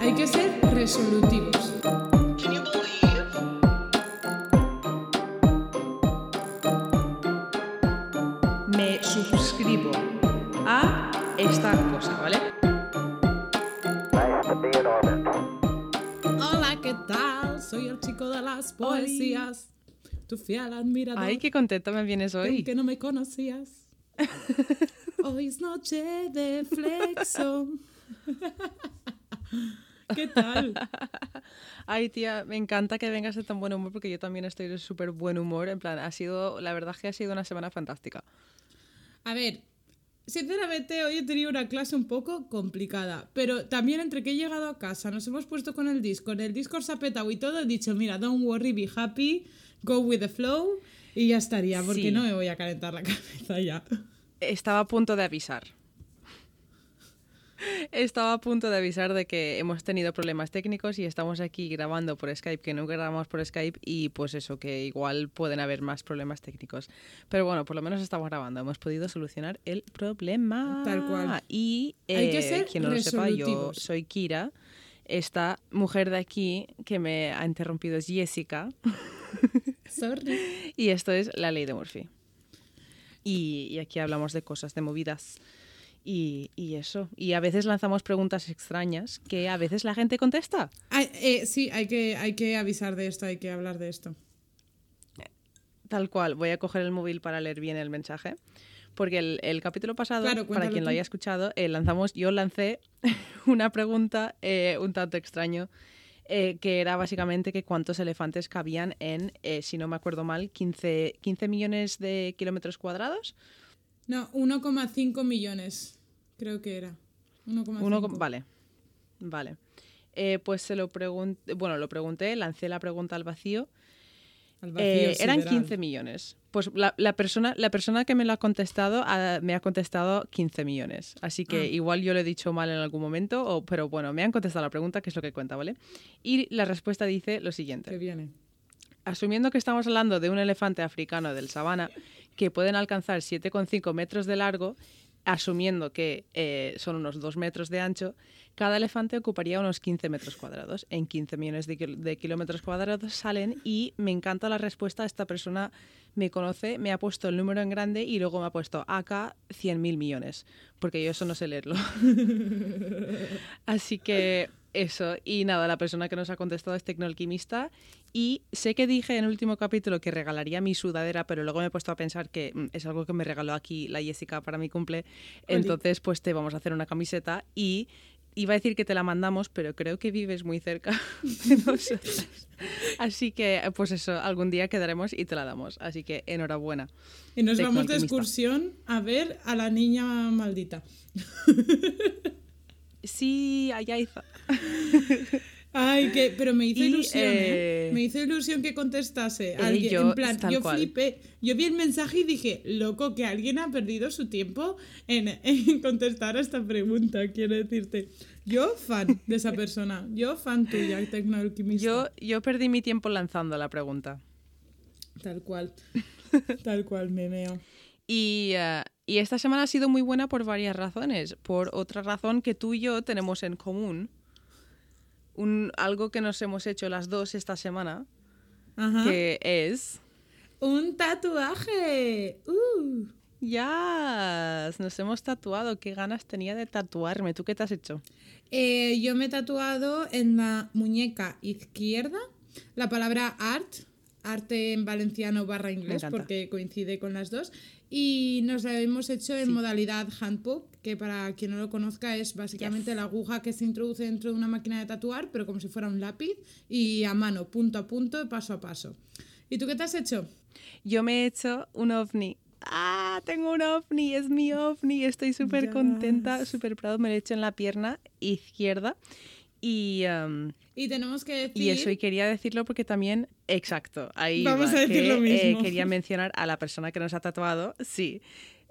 Hay que ser resolutivos. Me suscribo a esta cosa, ¿vale? Hola, ¿qué tal? Soy el chico de las poesías. Tu fiel admirador. Ay, qué contenta me vienes hoy. Que no me conocías. Hoy es noche de flexo. ¿Qué tal? Ay, tía, me encanta que vengas de tan buen humor porque yo también estoy de súper buen humor. En plan, ha sido, la verdad es que ha sido una semana fantástica. A ver, sinceramente hoy he tenido una clase un poco complicada, pero también entre que he llegado a casa, nos hemos puesto con el Discord, el Discord se ha petado y todo, he dicho, mira, don't worry, be happy, go with the flow y ya estaría, porque Sí. no me voy a calentar la cabeza ya. Estaba a punto de avisar. Estaba a punto de avisar de que hemos tenido problemas técnicos y estamos aquí grabando por Skype, que no grabamos por Skype y pues eso, que igual pueden haber más problemas técnicos. Pero bueno, por lo menos estamos grabando, hemos podido solucionar el problema. Tal cual. Y Hay que eh, ser quien no lo sepa, yo soy Kira. Esta mujer de aquí que me ha interrumpido es Jessica. Sorry. Y esto es la ley de Murphy. Y, y aquí hablamos de cosas, de movidas. Y, y eso. Y a veces lanzamos preguntas extrañas que a veces la gente contesta. Ay, eh, sí, hay que, hay que avisar de esto, hay que hablar de esto. Tal cual. Voy a coger el móvil para leer bien el mensaje. Porque el, el capítulo pasado, Claro, para quien lo haya escuchado, eh, lanzamos, yo lancé una pregunta eh, un tanto extraño. Eh, que era básicamente que cuántos elefantes cabían en, eh, si no me acuerdo mal, 15, 15 millones de kilómetros cuadrados. No, 1,5 millones, creo que era. 1,5. Uno con- vale, vale. Eh, pues se lo pregunté, bueno, lo pregunté, lancé la pregunta al vacío. Al vacío eran sideral. 15 millones. Pues la, la persona, la persona que me lo ha contestado me ha contestado 15 millones. Así que Ah. igual yo lo he dicho mal en algún momento, o, pero bueno, me han contestado la pregunta, que es lo que cuenta, ¿vale? Y la respuesta dice lo siguiente. Que viene. Asumiendo que estamos hablando de un elefante africano del sabana que pueden alcanzar 7,5 metros de largo, asumiendo que eh, son unos 2 metros de ancho, cada elefante ocuparía unos 15 metros cuadrados. En 15 millones de, de kilómetros cuadrados salen y me encanta la respuesta. Esta persona me conoce, me ha puesto el número en grande y luego me ha puesto acá 100.000 millones, porque yo eso no sé leerlo. Así que eso, y nada, la persona que nos ha contestado es tecnoalquimista. Y sé que dije en el último capítulo que regalaría mi sudadera, pero luego me he puesto a pensar que mm, es algo que me regaló aquí la Jessica para mi cumple. Entonces, pues te vamos a hacer una camiseta y iba a decir que te la mandamos, pero creo que vives muy cerca de nosotras. Así que, pues eso, algún día quedaremos y te la damos. Así que enhorabuena. Y nos vamos de excursión a ver a la niña maldita. Sí, Ayaiza. Ay, que, pero me hizo Y, ilusión, ¿eh? eh, Me hizo ilusión que contestase. eh, alguien, yo, en plan, yo cual. flipé. Yo vi el mensaje y dije, loco, que alguien ha perdido su tiempo en, en contestar a esta pregunta, quiero decirte. Yo fan de esa persona. Yo fan tuya, tecnoalquimista. Yo, yo perdí mi tiempo lanzando la pregunta. Tal cual. Tal cual, me meo. Y, y esta semana ha sido muy buena por varias razones. Por otra razón que tú y yo tenemos en común, un, algo que nos hemos hecho las dos esta semana, Ajá. que es... Un tatuaje. Uh. Ya, nos hemos tatuado. Qué ganas tenía de tatuarme. ¿Tú qué te has hecho? Eh, yo me he tatuado en la muñeca izquierda la palabra art, arte en valenciano barra inglés, porque coincide con las dos. Y nos la hemos hecho en modalidad handpoke, que para quien no lo conozca es básicamente la aguja que se introduce dentro de una máquina de tatuar, pero como si fuera un lápiz, y a mano, punto a punto, paso a paso. ¿Y tú qué te has hecho? Yo me he hecho un ovni. ¡Ah! Tengo un ovni, es mi ovni. Estoy súper contenta, súper proud. Me lo he hecho en la pierna izquierda. Y, em, Y tenemos que decir... y eso, y quería decirlo porque también, exacto, ahí Vamos va, a decir que, lo eh, mismo. quería mencionar a la persona que nos ha tatuado, sí,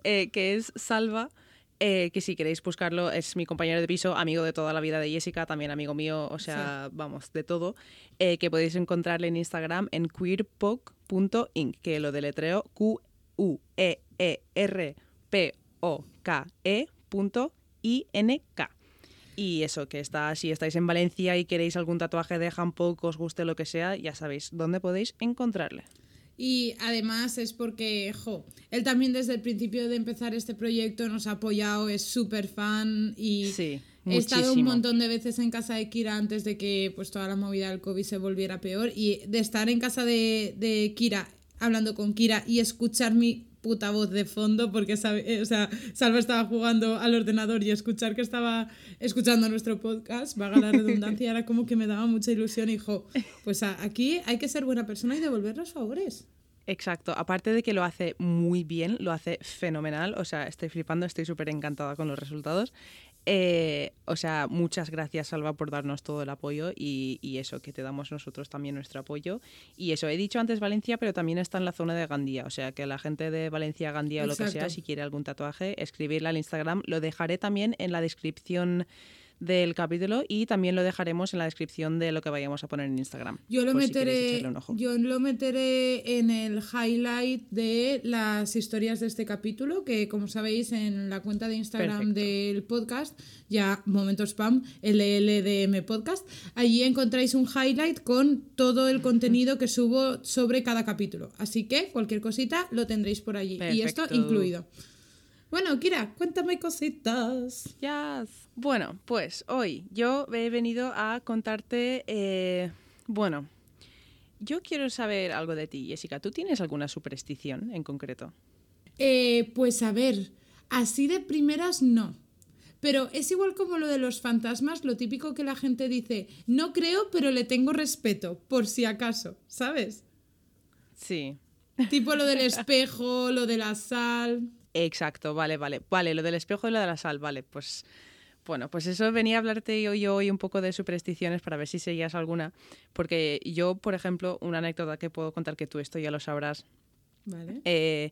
eh, que es Salva, eh, que si queréis buscarlo, es mi compañero de piso, amigo de toda la vida de Jessica, también amigo mío, o sea, vamos, de todo, que podéis encontrarle en Instagram en queerpoc.inc, que lo deletreo E Q-U-E-E-R-P-O K-E.I-N-K. Y eso, que está, si estáis en Valencia y queréis algún tatuaje de Hanpok, os guste lo que sea, ya sabéis dónde podéis encontrarle. Y además es porque, jo, él también desde el principio de empezar este proyecto nos ha apoyado, es súper fan y Sí, he estado un montón de veces en casa de Kira antes de que pues toda la movida del COVID se volviera peor y de estar en casa de, de Kira, hablando con Kira y escuchar mi puta voz de fondo porque eh, o sea, Salva estaba jugando al ordenador y escuchar que estaba escuchando nuestro podcast, vaga la redundancia, era como que me daba mucha ilusión y jo, pues aquí hay que ser buena persona y devolver los favores. Exacto, aparte de que lo hace muy bien, lo hace fenomenal, o sea, estoy flipando, estoy súper encantada con los resultados. Eh, o sea, muchas gracias Salva por darnos todo el apoyo y, y eso, que te damos nosotros también nuestro apoyo. Y eso, he dicho antes Valencia, pero también está en la zona de Gandía, o sea, que la gente de Valencia, Gandía o lo que sea, si quiere algún tatuaje, escribirle al Instagram, lo dejaré también en la descripción del capítulo y también lo dejaremos en la descripción de lo que vayamos a poner en Instagram. Yo lo si meteré, echarle un ojo. yo lo meteré en el highlight de las historias de este capítulo, que como sabéis en la cuenta de Instagram Perfecto. del podcast, ya momento spam, LLDM podcast, allí encontráis un highlight con todo el contenido que subo sobre cada capítulo. Así que cualquier cosita lo tendréis por allí. Y esto incluido. Bueno, Kira, cuéntame cositas. Yes. Bueno, pues hoy yo he venido a contarte, eh, bueno, yo quiero saber algo de ti, Jessica. ¿Tú tienes alguna superstición en concreto? Eh, pues a ver, así de primeras no. Pero es igual como lo de los fantasmas, lo típico que la gente dice, no creo, pero le tengo respeto, por si acaso, ¿sabes? Sí. Tipo lo del espejo, lo de la sal. Exacto, vale, vale. Vale, lo del espejo y lo de la sal, vale, pues... Bueno, pues eso venía a hablarte yo, yo hoy un poco de supersticiones para ver si seguías alguna, porque yo, por ejemplo, una anécdota que puedo contar que tú esto ya lo sabrás, ¿Vale? eh.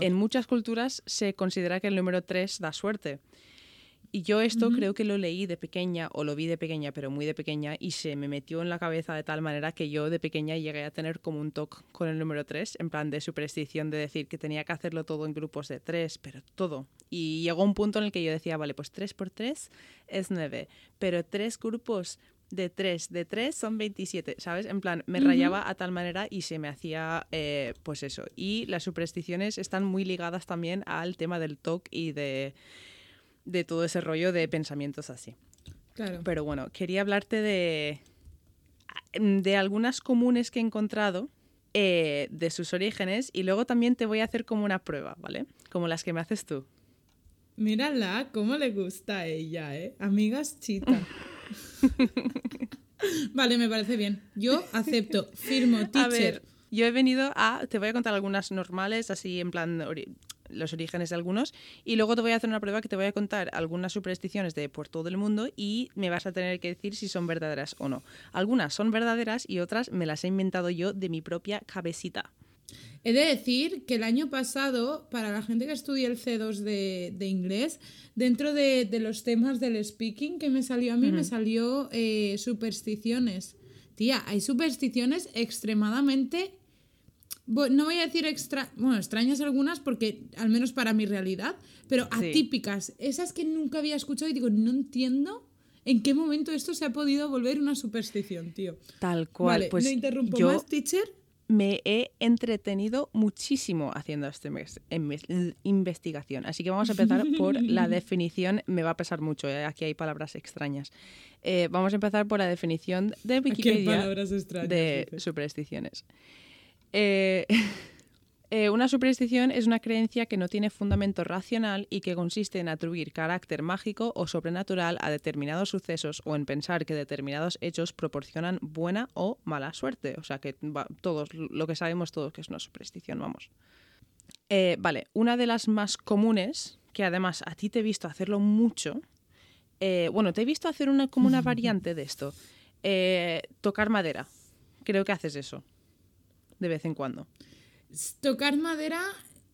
En muchas culturas se considera que el número 3 da suerte. Y yo esto creo que lo leí de pequeña, o lo vi de pequeña, pero muy de pequeña, y se me metió en la cabeza de tal manera que yo de pequeña llegué a tener como un toque con el número 3, en plan de superstición de decir que tenía que hacerlo todo en grupos de 3, pero todo. Y llegó un punto en el que yo decía, vale, pues 3 por 3 es 9, pero tres grupos de 3 de 3 son 27, ¿sabes? En plan, me rayaba a tal manera y se me hacía, eh, pues eso. Y las supersticiones están muy ligadas también al tema del TOC y de, de todo ese rollo de pensamientos así. Claro. Pero bueno, quería hablarte de, de algunas comunes que he encontrado, eh, de sus orígenes, y luego también te voy a hacer como una prueba, ¿vale? Como las que me haces tú. Mírala, cómo le gusta a ella, ¿eh? Amigas chita. vale, me parece bien. Yo acepto, firmo, A teacher. ver, yo he venido a. Te voy a contar algunas normales, así en plan. Los orígenes de algunos y luego te voy a hacer una prueba que te voy a contar algunas supersticiones de por todo el mundo y me vas a tener que decir si son verdaderas o no. Algunas son verdaderas y otras me las he inventado yo de mi propia cabecita. He de decir que el año pasado, para la gente que estudia el C2 de, de inglés, dentro de, de los temas del speaking que me salió a mí, me salió eh, supersticiones. Tía, hay supersticiones extremadamente... No voy a decir extra, bueno, extrañas algunas porque, al menos para mi realidad, pero Sí. atípicas. Esas que nunca había escuchado y digo, no entiendo en qué momento esto se ha podido volver una superstición, tío. Tal cual. vale, pues no interrumpo yo más, teacher. me he entretenido muchísimo haciendo esta inves- inves- investigación. Así que vamos a empezar por la definición. Me va a pesar mucho, ¿eh? aquí hay palabras extrañas. Eh, vamos a empezar por la definición de Aquí hay Wikipedia palabras extrañas. de supersticiones. Eh, eh, una superstición es una creencia que no tiene fundamento racional y que consiste en atribuir carácter mágico o sobrenatural a determinados sucesos o en pensar que determinados hechos proporcionan buena o mala suerte. O sea que va- todos, lo que sabemos todos que es una superstición, vamos. Eh, vale, una de las más comunes, que además a ti te he visto hacerlo mucho, eh, bueno, te he visto hacer una, como una variante de esto, tocar madera. Creo que haces eso, de vez en cuando. Tocar madera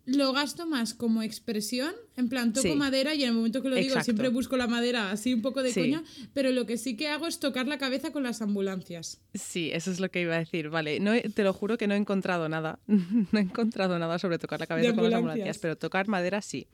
lo gasto más como expresión, en plan toco Sí. madera y en el momento que lo digo Exacto. siempre busco la madera así un poco de Sí. coña, pero lo que sí que hago es tocar la cabeza con las ambulancias. Sí, eso es lo que iba a decir. Vale, no te lo juro que no he encontrado nada. no he encontrado nada sobre tocar la cabeza con las ambulancias. ambulancias, pero tocar madera sí.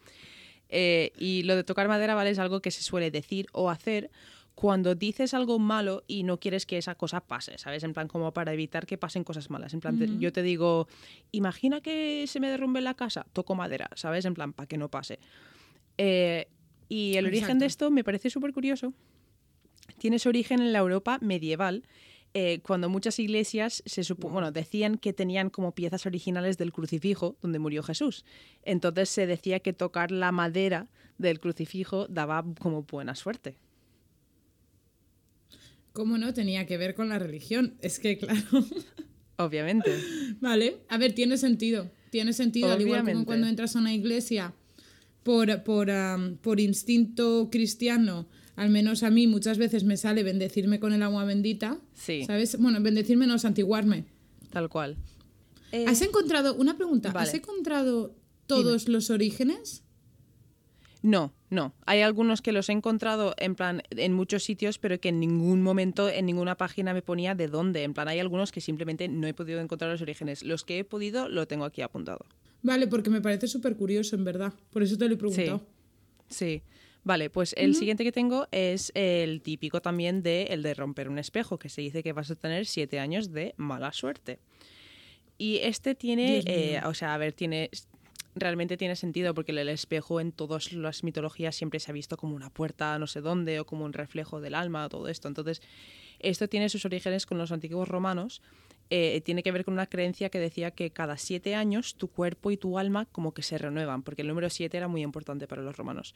Eh, y lo de tocar madera, ¿vale? Es algo que se suele decir o hacer cuando dices algo malo y no quieres que esa cosa pase, ¿sabes? En plan, como para evitar que pasen cosas malas. En plan, yo te digo, imagina que se me derrumbe la casa, toco madera, ¿sabes? En plan, para que no pase. Eh, y el origen de esto me parece súper curioso. Tiene su origen en la Europa medieval, eh, cuando muchas iglesias se supo- bueno, decían que tenían como piezas originales del crucifijo donde murió Jesús. Entonces se decía que tocar la madera del crucifijo daba como buena suerte. ¿Cómo no? Tenía que ver con la religión. Es que, claro. Obviamente. Vale, a ver, tiene sentido. Tiene sentido, al igual como cuando entras a una iglesia por, por, por instinto cristiano, al menos a mí muchas veces me sale bendecirme con el agua bendita. Sí. ¿Sabes? Bueno, bendecirme no, santiguarme. Tal cual. Eh, ¿Has encontrado, una pregunta, vale. ¿has encontrado todos los orígenes? No, no. Hay algunos que los he encontrado en plan en muchos sitios, pero que en ningún momento, en ninguna página me ponía de dónde. En plan, hay algunos que simplemente no he podido encontrar los orígenes. Los que he podido lo tengo aquí apuntado. Vale, porque me parece súper curioso, en verdad. Por eso te lo he preguntado. Sí. Vale, pues el siguiente que tengo es el típico también de el de romper un espejo, que se dice que vas a tener siete años de mala suerte. Y este tiene, eh, o sea, a ver, tiene realmente tiene sentido porque el espejo en todas las mitologías siempre se ha visto como una puerta no sé dónde o como un reflejo del alma todo esto. Entonces, esto tiene sus orígenes con los antiguos romanos. eh, tiene que ver con una creencia que decía que cada siete años tu cuerpo y tu alma como que se renuevan, porque el número siete era muy importante para los romanos.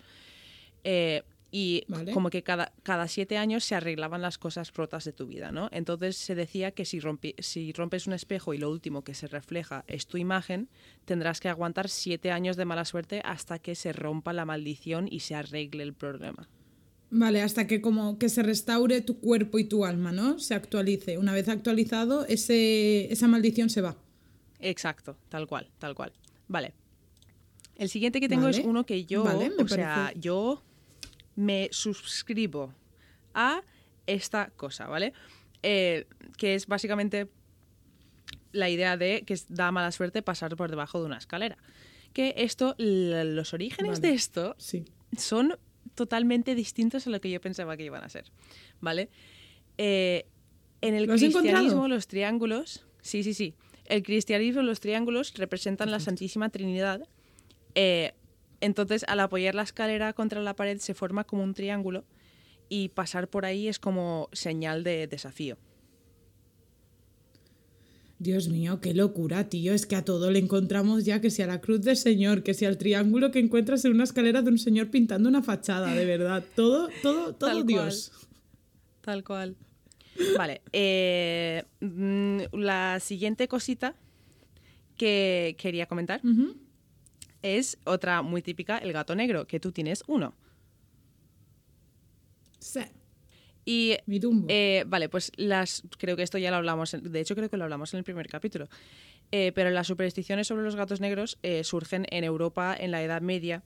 Eh, y Vale. como que cada, cada siete años se arreglaban las cosas rotas de tu vida, ¿no? Entonces se decía que si, rompi- si rompes un espejo y lo último que se refleja es tu imagen, tendrás que aguantar siete años de mala suerte hasta que se rompa la maldición y se arregle el problema. Vale, hasta que como que se restaure tu cuerpo y tu alma, ¿no? Se actualice. Una vez actualizado, ese, esa maldición se va. Exacto, tal cual, tal cual. Vale. El siguiente que tengo es uno que yo, Vale, o sea, yo me suscribo a esta cosa, ¿vale? Eh, que es básicamente la idea de que da mala suerte pasar por debajo de una escalera. Que esto, los orígenes Vale. de esto Sí. son totalmente distintos a lo que yo pensaba que iban a ser, ¿vale? Eh, en el ¿Lo has cristianismo encontrado? los triángulos, sí, sí, sí, el cristianismo los triángulos representan la Santísima Trinidad. eh, entonces, al apoyar la escalera contra la pared se forma como un triángulo y pasar por ahí es como señal de desafío. Dios mío, qué locura, tío. Es que a todo le encontramos ya, que sea la cruz del Señor, que sea el triángulo que encuentras en una escalera de un señor pintando una fachada, de verdad. Todo, todo, todo Tal Dios. Tal cual. Vale. eh, mm, la siguiente cosita que quería comentar. Es otra muy típica, el gato negro, que tú tienes uno. Sí, Y mi tumbo. eh, vale, pues las creo que esto ya lo hablamos, de hecho creo que lo hablamos en el primer capítulo. Eh, pero las supersticiones sobre los gatos negros eh, surgen en Europa en la Edad Media,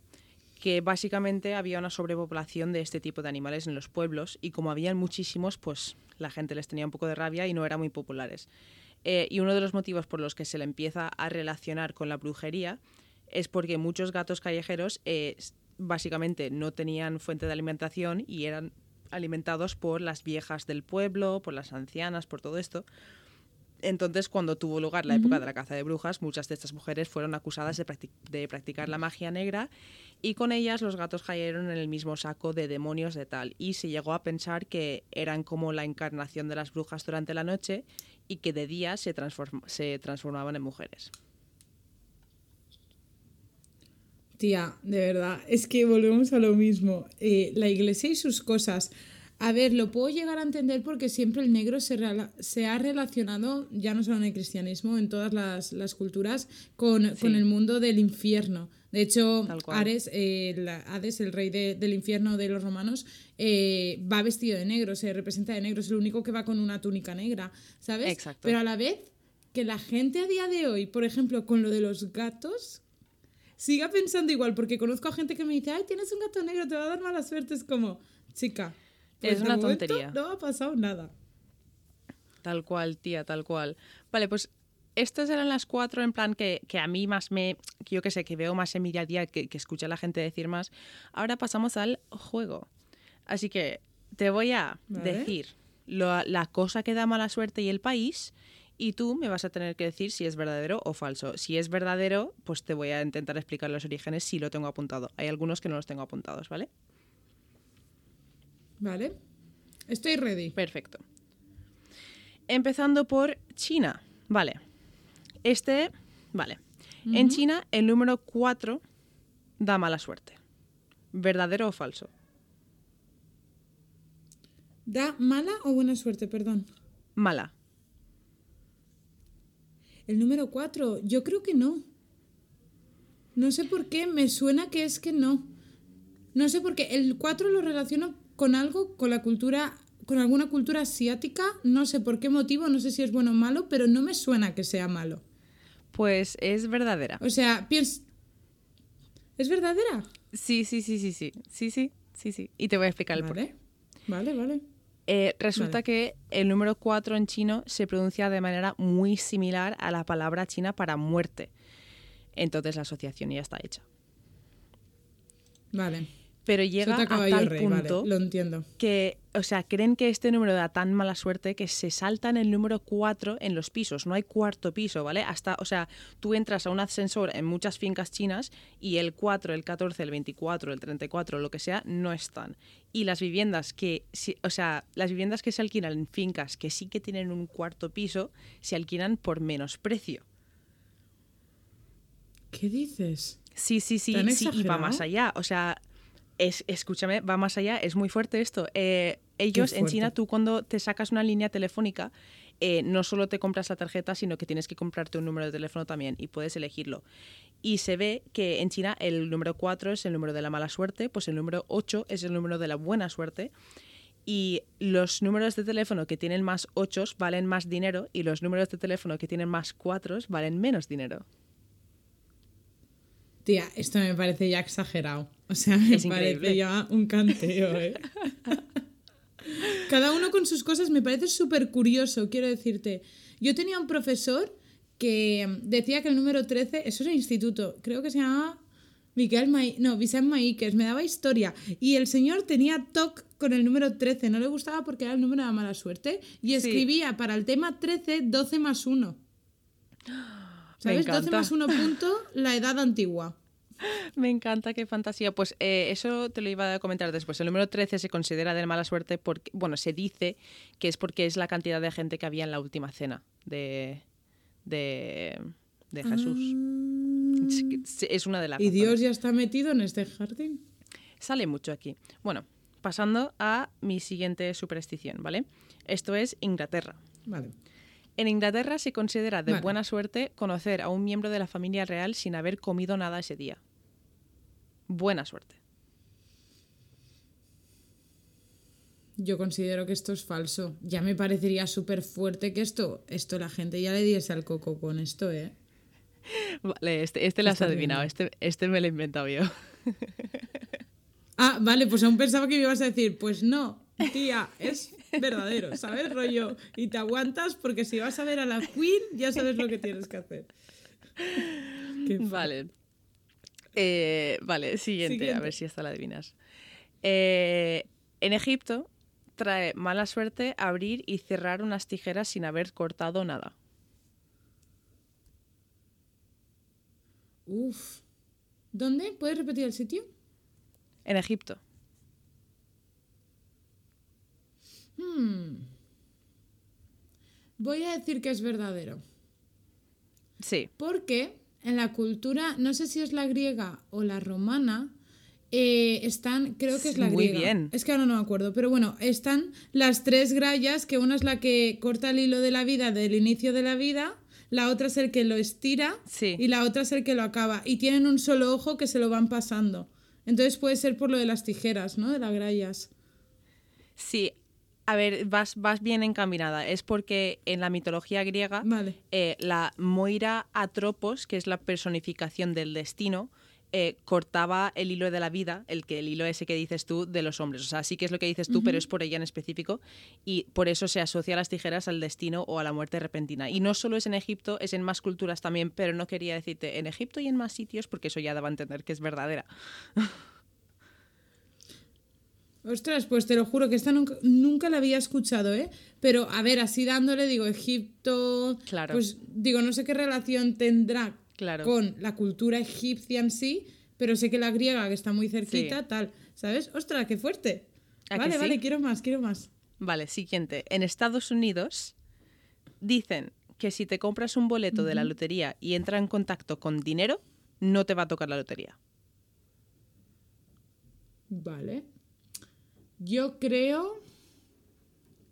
que básicamente había una sobrepopulación de este tipo de animales en los pueblos y como habían muchísimos, pues la gente les tenía un poco de rabia y no eran muy populares. Y uno de los motivos por los que se le empieza a relacionar con la brujería es porque muchos gatos callejeros eh, básicamente no tenían fuente de alimentación y eran alimentados por las viejas del pueblo, por las ancianas, por todo esto. Entonces, cuando tuvo lugar la época de la caza de brujas, muchas de estas mujeres fueron acusadas de, practi- de practicar la magia negra y con ellas los gatos cayeron en el mismo saco de demonios de tal. Y se llegó a pensar que eran como la encarnación de las brujas durante la noche y que de día se, transform- se transformaban en mujeres. Tía, de verdad, es que volvemos a lo mismo. Eh, la iglesia y sus cosas. A ver, lo puedo llegar a entender porque siempre el negro se, ha relacionado, ya no solo en el cristianismo, en todas las, las culturas, con, con el mundo del infierno. De hecho. Ares, eh, la- Hades, el rey de- del infierno de los romanos, eh, va vestido de negro, se representa de negro, es el único que va con una túnica negra, ¿sabes? Exacto. Pero a la vez, que la gente a día de hoy, por ejemplo, con lo de los gatos, siga pensando igual, porque conozco a gente que me dice, ay, tienes un gato negro, te va a dar mala suerte. Es como, chica, pues Es de una momento tontería. No ha pasado nada. Tal cual, tía, tal cual. Vale, pues estas eran las cuatro en plan que, que a mí más me, que yo que sé, que veo más en mi día a día, que, que a la gente decir más. Ahora pasamos al juego. Así que te voy a Vale. decir lo- la cosa que da mala suerte y el país. Y tú me vas a tener que decir si es verdadero o falso. Si es verdadero, pues te voy a intentar explicar los orígenes si lo tengo apuntado. Hay algunos que no los tengo apuntados, ¿vale? Vale. Estoy ready. Perfecto. Empezando por China. Vale. Este, vale. En China, el número 4 da mala suerte. ¿Verdadero o falso? ¿Da mala o buena suerte? Perdón. Mala. El número 4, yo creo que no. No sé por qué, me suena que es que no. No sé por qué. El 4 lo relaciono con algo, con la cultura, con alguna cultura asiática. No sé por qué motivo, no sé si es bueno o malo, pero no me suena que sea malo. Pues es verdadera. O sea, pienso... ¿Es verdadera? Sí, sí, sí, sí, sí. Sí, sí, sí, sí. Y te voy a explicar el porqué. Vale, vale, vale. Eh, resulta Vale. que el número 4 en chino se pronuncia de manera muy similar a la palabra china para muerte. Entonces la asociación ya está hecha. Vale. Pero llega a tal rey, vale, punto lo entiendo. que, o sea, creen que este número da tan mala suerte que se saltan el número 4 en los pisos. No hay cuarto piso, ¿vale? Hasta, o sea, tú entras a un ascensor en muchas fincas chinas y el 4, el 14, el 24, el 34, lo que sea, no están. Y las viviendas que, o sea, las viviendas que se alquilan en fincas que sí que tienen un cuarto piso, se alquilan por menos precio. ¿Qué dices? Sí, sí, sí, ¿Tan sí, y va más allá. O sea, es, escúchame, va más allá, es muy fuerte esto. Eh, ellos en. China, tú cuando te sacas una línea telefónica, eh, no solo te compras la tarjeta, sino que tienes que comprarte un número de teléfono también y puedes elegirlo. Y se ve que en China el número 4 es el número de la mala suerte, pues el número 8 es el número de la buena suerte. Y los números de teléfono que tienen más 8 valen más dinero y los números de teléfono que tienen más 4 valen menos dinero. Tía, esto me parece ya exagerado. O sea, me Es parece increíble. ya un canteo, ¿eh? Cada uno con sus cosas me parece súper curioso, quiero decirte. Yo tenía un profesor que decía que el número 13, eso era instituto, creo que se llamaba Miquel Mai, no, Vicent Maíquez, me daba historia. Y el señor tenía TOC con el número 13, no le gustaba porque era el número de la mala suerte. Y Sí. escribía para el tema 13 12 más 1. ¿Sabes? 12 encanta. más 1 punto, la edad antigua. Me encanta, qué fantasía. Pues eh, eso te lo iba a comentar después. El número 13 se considera de mala suerte porque, bueno, se dice que es porque es la cantidad de gente que había en la última cena de, de, de Jesús. Es una de las Ah. ¿Y Dios ya está metido en este jardín? Sale mucho aquí. Bueno, pasando a mi siguiente superstición, ¿vale? Esto es Inglaterra. Vale. En Inglaterra se considera de Vale. buena suerte conocer a un miembro de la familia real sin haber comido nada ese día. Buena suerte. Yo considero que esto es falso. Ya me parecería súper fuerte que esto, esto la gente ya le diese al coco con esto, ¿eh? Vale, este, este lo has adivinado, este, este me lo he inventado yo. Ah, vale, pues aún pensaba que me ibas a decir, pues no, tía, es verdadero, ¿sabes? Rollo. Y te aguantas porque si vas a ver a la Queen ya sabes lo que tienes que hacer. Qué Vale. Eh, vale, siguiente, a ver si esta la adivinas. Eh, en Egipto trae mala suerte abrir y cerrar unas tijeras sin haber cortado nada. Uf. ¿Dónde? ¿Puedes repetir el sitio? En Egipto. Hmm. Voy a decir que es verdadero. Sí. Porque en la cultura, no sé si es la griega o la romana, eh, están, creo que es la Muy griega. bien. Es que ahora no me acuerdo, pero bueno, están las tres grallas, que una es la que corta el hilo de la vida del inicio de la vida, la otra es el que lo estira Sí. y la otra es el que lo acaba. Y tienen un solo ojo que se lo van pasando. Entonces puede ser por lo de las tijeras, ¿no? De las grallas. Sí. A ver, vas, vas bien encaminada. Es porque en la mitología griega Vale. eh, la Moira Atropos, que es la personificación del destino, eh, cortaba el hilo de la vida, el que el hilo ese que dices tú de los hombres. O sea, sí que es lo que dices tú, pero es por ella en específico y por eso se asocia las tijeras al destino o a la muerte repentina. Y no solo es en Egipto, es en más culturas también, pero no quería decirte en Egipto y en más sitios porque eso ya daba a entender que es verdadera. Ostras, pues te lo juro que esta nunca, nunca la había escuchado, ¿eh? Pero a ver, así dándole, digo, Egipto. Claro. Pues digo, no sé qué relación tendrá Claro. con la cultura egipcia en sí, pero sé que la griega, que está muy cerquita, Sí. tal. ¿Sabes? Ostras, qué fuerte. ¿A que Vale, sí? vale, quiero más, quiero más. Vale, siguiente. En Estados Unidos dicen que si te compras un boleto de la lotería y entra en contacto con dinero, no te va a tocar la lotería. Vale. Yo creo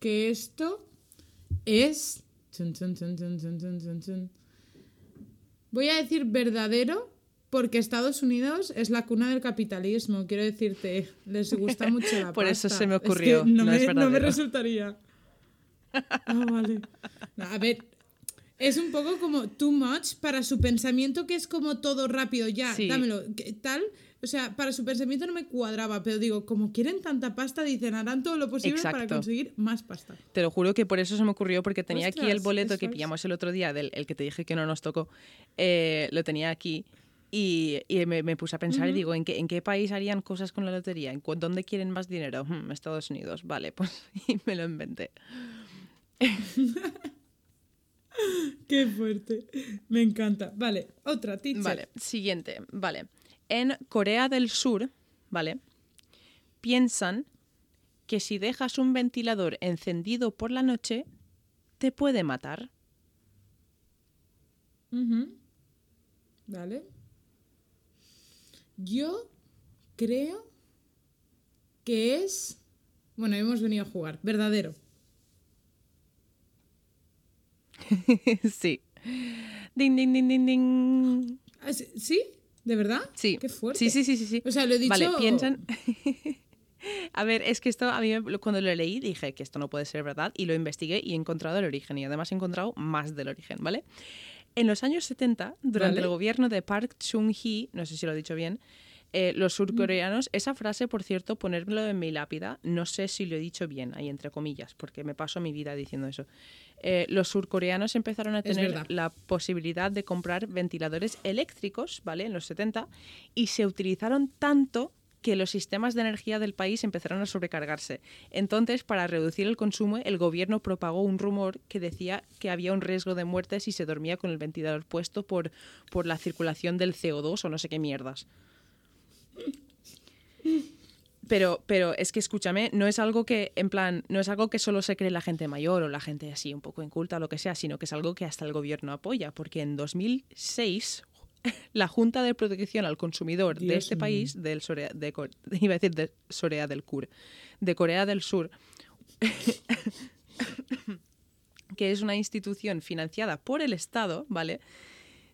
que esto es. Voy a decir verdadero porque Estados Unidos es la cuna del capitalismo. Quiero decirte, les gusta mucho la Por eso pasta. se me Es que ocurrió, no, no me, es no me verdadero. resultaría. Ah, vale. No, a ver. Es un poco como too much para su pensamiento, que es como todo rápido, ya, Sí. dámelo, tal. O sea, para su pensamiento no me cuadraba, pero digo, como quieren tanta pasta, dicen, harán todo lo posible para conseguir más pasta. Te lo juro que por eso se me ocurrió, porque tenía aquí el boleto que pillamos el otro día, del el que te dije que no nos tocó, eh, lo tenía aquí. Y, y me, me puse a pensar y digo, ¿en qué, ¿en qué país harían cosas con la lotería? ¿En cu- ¿Dónde quieren más dinero? Hmm, Estados Unidos. Vale, pues y me lo inventé. Qué fuerte. Me encanta. Vale, otra, teacher. Vale, siguiente. Vale. En Corea del Sur, ¿vale? Piensan que si dejas un ventilador encendido por la noche, te puede matar. Vale. Yo creo que es. Bueno, hemos venido a jugar. Verdadero. sí. Ding, ding, ding, ding, ding. Ah, ¿sí- ¿Sí? ¿De verdad? Sí. Qué fuerte. Sí, sí, sí, sí, sí. O sea, lo he dicho. Vale, piensan. A ver, es que esto a mí cuando lo leí dije que esto no puede ser verdad y lo investigué y he encontrado el origen y además he encontrado más del origen, ¿vale? En los años 70, durante Vale. el gobierno de Park Chung-hee, no sé si lo he dicho bien, eh, los surcoreanos, esa frase, por cierto, ponérmelo en mi lápida, no sé si lo he dicho bien, ahí entre comillas, porque me paso mi vida diciendo eso. Eh, los surcoreanos empezaron a tener la posibilidad de comprar ventiladores eléctricos, ¿vale? En los 70, y se utilizaron tanto que los sistemas de energía del país empezaron a sobrecargarse. Entonces, para reducir el consumo, el gobierno propagó un rumor que decía que había un riesgo de muerte si se dormía con el ventilador puesto por, por la circulación del CO2 o no sé qué mierdas. Pero, pero es que escúchame, no es algo que, en plan, no es algo que solo se cree la gente mayor o la gente así un poco inculta o lo que sea, sino que es algo que hasta el gobierno apoya, porque en 2006 la Junta de Protección al Consumidor de este mío. país, del Sorea, de, Co- iba a decir de Sorea del Sur, de Corea del Sur, que es una institución financiada por el Estado, ¿vale?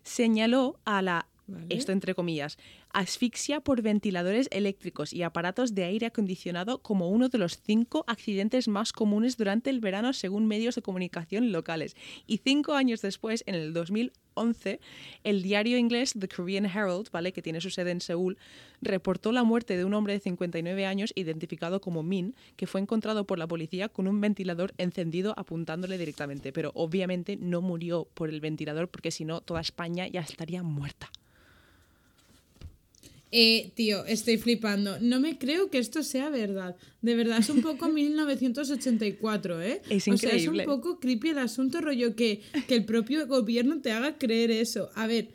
Señaló a la, Vale. esto entre comillas, asfixia por ventiladores eléctricos y aparatos de aire acondicionado como uno de los cinco accidentes más comunes durante el verano según medios de comunicación locales. Y cinco años después, en el 2011, el diario inglés The Korean Herald, ¿vale? que tiene su sede en Seúl, reportó la muerte de un hombre de 59 años identificado como Min, que fue encontrado por la policía con un ventilador encendido apuntándole directamente. Pero obviamente no murió por el ventilador porque si no toda España ya estaría muerta. Eh, tío, estoy flipando. No me creo que esto sea verdad. De verdad, es un poco 1984, ¿eh? Es O sea, es increíble. un poco creepy el asunto, rollo que, que el propio gobierno te haga creer eso. A ver,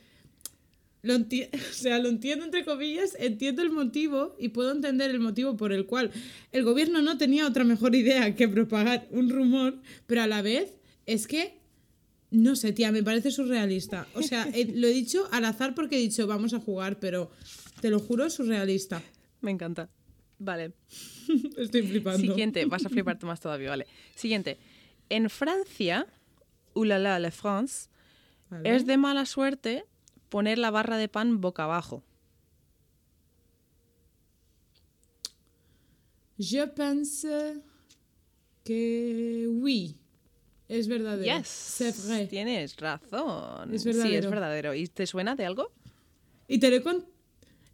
lo, o sea, lo entiendo entre comillas, entiendo el motivo y puedo entender el motivo por el cual el gobierno no tenía otra mejor idea que propagar un rumor, pero a la vez es que no sé, tía, me parece surrealista. O sea, eh, lo he dicho al azar porque he dicho vamos a jugar, pero te lo juro, es surrealista. Me encanta. Vale. Estoy flipando. Siguiente, vas a fliparte más todavía, vale. Siguiente. En Francia, ulala, la France, Vale. es de mala suerte poner la barra de pan boca abajo. Je pense que oui. Es verdadero. Yes. C'est vrai. Tienes razón. Es Sí, es verdadero. ¿Y te suena de algo? Y te lo he, con-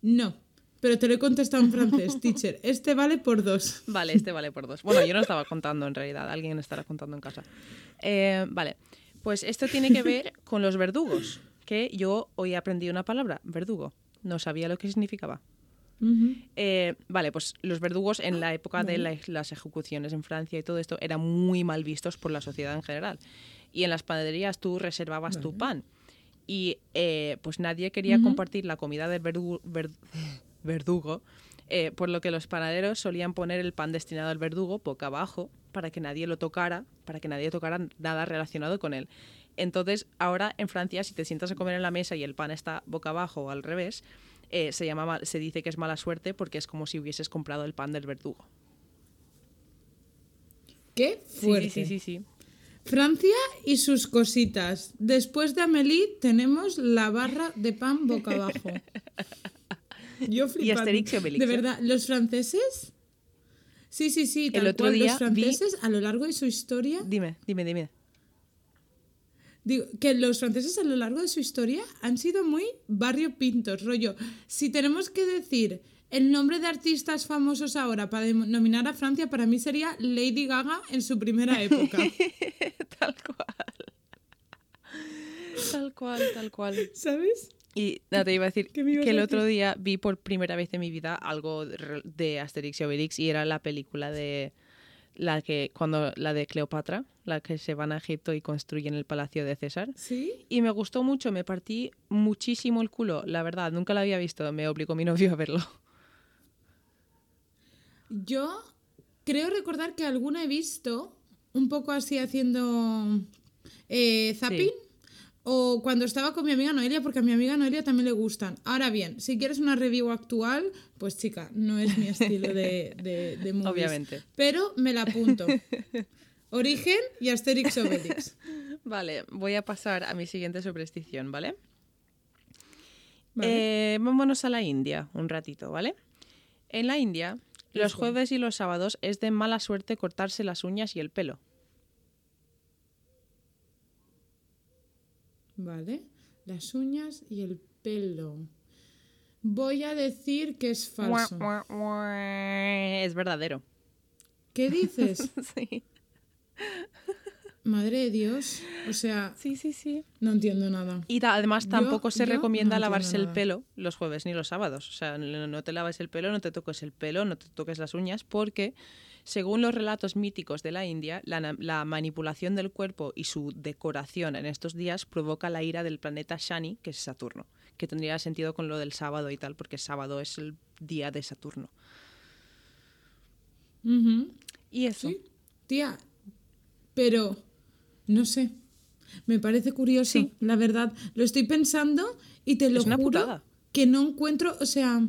No, pero te lo he contestado en francés, teacher. Este vale por dos. Vale, este vale por dos. Bueno, yo no estaba contando en realidad, alguien estará contando en casa. Eh, vale, pues esto tiene que ver con los verdugos, que yo hoy aprendí una palabra, verdugo. No sabía lo que significaba. Eh, vale, pues los verdugos en la época de la- las ejecuciones en Francia y todo esto eran muy mal vistos por la sociedad en general. Y en las panaderías tú reservabas tu pan. Y eh, pues nadie quería compartir la comida del verdu- ver- verdugo, eh, por lo que los panaderos solían poner el pan destinado al verdugo boca abajo para que nadie lo tocara, para que nadie tocara nada relacionado con él. Entonces, ahora en Francia, si te sientas a comer en la mesa y el pan está boca abajo o al revés, eh, se, llama, mal- se dice que es mala suerte porque es como si hubieses comprado el pan del verdugo. Qué Sí, fuerte. sí, sí, sí. Francia y sus cositas. Después de Amélie tenemos la barra de pan boca abajo. Yo flipando. Asterix y Obelix, De ¿eh? verdad, los franceses... Sí, sí, sí. Tal otro cual, día los franceses a lo largo de su historia... Dime, dime, dime. Digo, que los franceses a lo largo de su historia han sido muy barrio pintos, rollo. Si tenemos que decir el nombre de artistas famosos ahora para nominar a Francia, para mí sería Lady Gaga en su primera época. tal cual. Tal cual, tal cual. ¿Sabes? Y nada, te iba a decir ¿Qué me ibas que el otro día vi por primera vez en mi vida algo de Asterix y Obelix y era la película de la que cuando la de Cleopatra, la que se van a Egipto y construyen el palacio de César. Sí. Y me gustó mucho, me partí muchísimo el culo, la verdad, nunca la había visto, me obligó mi novio a verlo. Yo creo recordar que alguna he visto, un poco así haciendo eh, zapping, o cuando estaba con mi amiga Noelia, porque a mi amiga Noelia también le gustan. Ahora bien, si quieres una review actual, pues chica, no es mi estilo de, de, de movies. Obviamente. Pero me la apunto. Origen y Asterix Obelix. Vale, voy a pasar a mi siguiente superstición, ¿vale? Vale. Eh, vámonos a la India un ratito, ¿vale? En la India, los jueves y los sábados es de mala suerte cortarse las uñas y el pelo. Vale. Las uñas y el pelo. Voy a decir que es falso. Es verdadero. ¿Qué dices? Sí, Madre de Dios. O sea, sí, sí. sí. no entiendo nada. Y ta- además Yo- tampoco se yo recomienda no lavarse el pelo los jueves ni los sábados. O sea, no te laves el pelo, no te toques el pelo, no te toques las uñas, porque según los relatos míticos de la India, la, manipulación del cuerpo y su decoración en estos días provoca la ira del planeta Shani, que es Saturno, que tendría sentido con lo del sábado y tal, porque sábado es el día de Saturno. Y eso. Sí, tía. Pero, no sé. Me parece curioso, Sí. la verdad. Lo estoy pensando y te lo Es una juro putada. que no encuentro, o sea,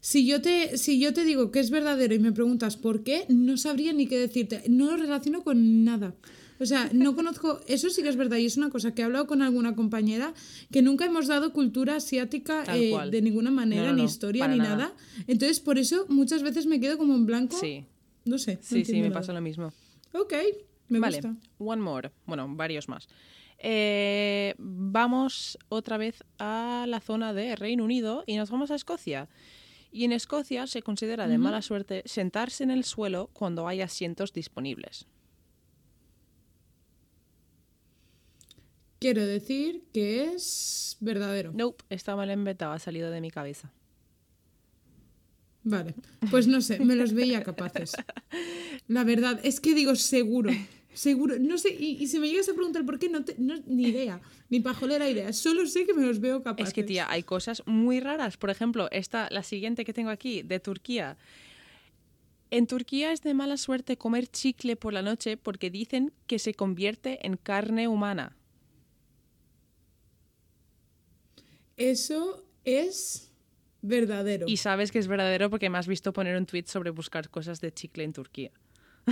si yo te si yo te digo que es verdadero y me preguntas por qué, no sabría ni qué decirte. No lo relaciono con nada. O sea, no conozco, eso sí que es verdad y es una cosa que he hablado con alguna compañera que nunca hemos dado cultura asiática eh, de ninguna manera, No, no, ni historia, ni nada. nada. Entonces, por eso muchas veces me quedo como en blanco. Sí, No sé. sí, sí, me nada. pasa lo mismo. Ok, me vale, gusta. one more. Bueno, varios más. Eh, vamos otra vez a la zona de Reino Unido y nos vamos a Escocia. Y en Escocia se considera de mala suerte sentarse en el suelo cuando hay asientos disponibles. Quiero decir que es verdadero. Nope, está mal inventado, ha salido de mi cabeza. Vale, pues no sé, me los veía capaces. La verdad, es que digo seguro, seguro. No sé, y, y si me llegas a preguntar por qué, no, te- no ni idea, ni pajolera idea. Solo sé que me los veo capaces. Es que, tía, hay cosas muy raras. Por ejemplo, esta, la siguiente que tengo aquí, de Turquía. En Turquía es de mala suerte comer chicle por la noche porque dicen que se convierte en carne humana. Eso es verdadero. Y sabes que es verdadero porque me has visto poner un tweet sobre buscar cosas de chicle en Turquía.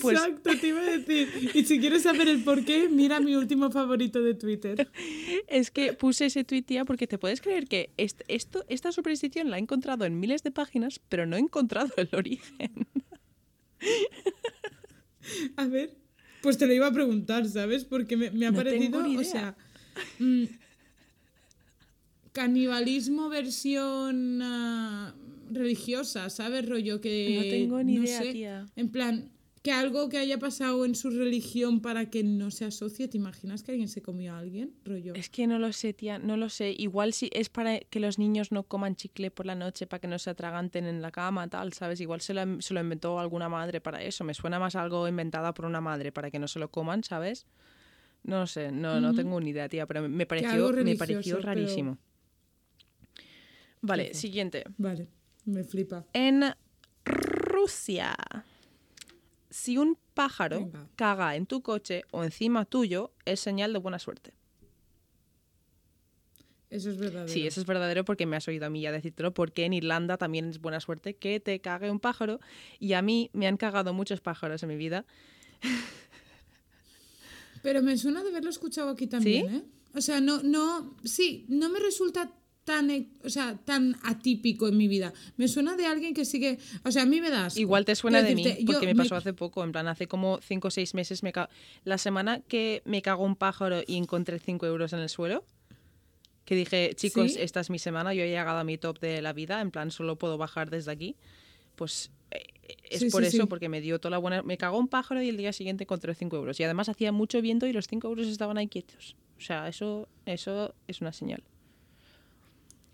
pues Exacto, te iba a decir. Y si quieres saber el por qué, mira mi último favorito de Twitter. Es que puse ese tweet, tía, porque te puedes creer que est- esto, esta superstición la he encontrado en miles de páginas, pero no he encontrado el origen. A ver, pues te lo iba a preguntar, ¿sabes? Porque me, me ha No parecido, o sea, mm, canibalismo versión ah, religiosa, ¿sabes? Rollo que. No tengo ni no idea, sé, tía. En plan, que algo que haya pasado en su religión para que no se asocie. ¿Te imaginas que alguien se comió a alguien? Rollo. Es que no lo sé, tía, no lo sé. Igual si es para que los niños no coman chicle por la noche, para que no se atraganten en la cama, tal, ¿sabes? Igual se lo, se lo inventó alguna madre para eso. Me suena más algo inventada por una madre para que no se lo coman, ¿sabes? No sé, no, no tengo ni idea, tía, pero me- pareció, me pareció pero- rarísimo. Vale, siguiente. Vale, me flipa. En Rusia, si un pájaro Venga. caga en tu coche o encima tuyo, es señal de buena suerte. Eso es verdadero. Sí, eso es verdadero porque me has oído a mí ya decírtelo, porque en Irlanda también es buena suerte que te cague un pájaro y a mí me han cagado muchos pájaros en mi vida. Pero me suena de haberlo escuchado aquí también, ¿Sí? ¿eh? O sea, no, no, sí, no me resulta tan, e- o sea, tan atípico en mi vida. Me suena de alguien que sigue, o sea, a mí me das. Igual te suena de mí, porque me pasó hace poco, en plan, hace como 5 o 6 meses, me ca- la semana que me cagó un pájaro y encontré 5 euros en el suelo, que dije, chicos, ¿Sí? esta es mi semana, yo he llegado a mi top de la vida, en plan, solo puedo bajar desde aquí, pues eh, es Sí, por sí, eso, sí. porque me dio toda la buena... Me cagó un pájaro y el día siguiente encontré 5 euros. Y además hacía mucho viento y los 5 euros estaban ahí quietos. O sea, eso, eso es una señal.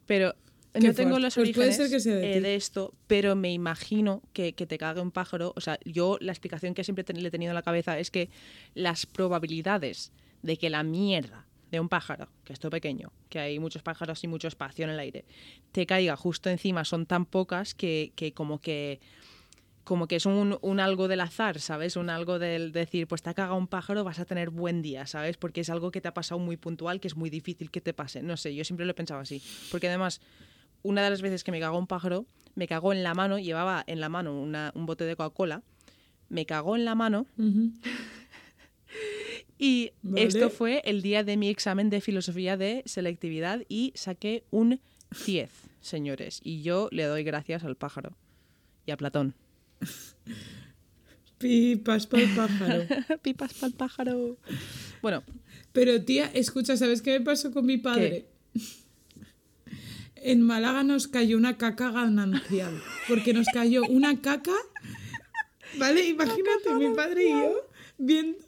Pero no tengo fuerte. los Pues puede orígenes ser de eh, de esto, pero me imagino que, que te cague un pájaro. O sea, yo la explicación que siempre le he tenido en la cabeza es que las probabilidades de que la mierda de un pájaro, que es todo pequeño, que hay muchos pájaros y mucho espacio en el aire, te caiga justo encima son tan pocas que, que como que como que es un, un algo del azar, ¿sabes? Un algo del decir, pues te ha cagado un pájaro, vas a tener buen día, ¿sabes? Porque es algo que te ha pasado muy puntual, que es muy difícil que te pase. No sé, yo siempre lo he pensado así. Porque además, una de las veces que me cagó un pájaro, me cagó en la mano, llevaba en la mano una- un bote de Coca-Cola, me cagó en la mano y Vale. esto fue el día de mi examen de filosofía de selectividad y saqué un 10, señores. Y yo le doy gracias al pájaro y a Platón. Pipas para el pájaro. Pipas para el pájaro. Bueno, Pero tía, escucha, ¿sabes qué me pasó con mi padre? En Málaga nos cayó una caca ganancial. Porque nos cayó una caca. ¿Vale? Imagínate, mi padre y yo viendo,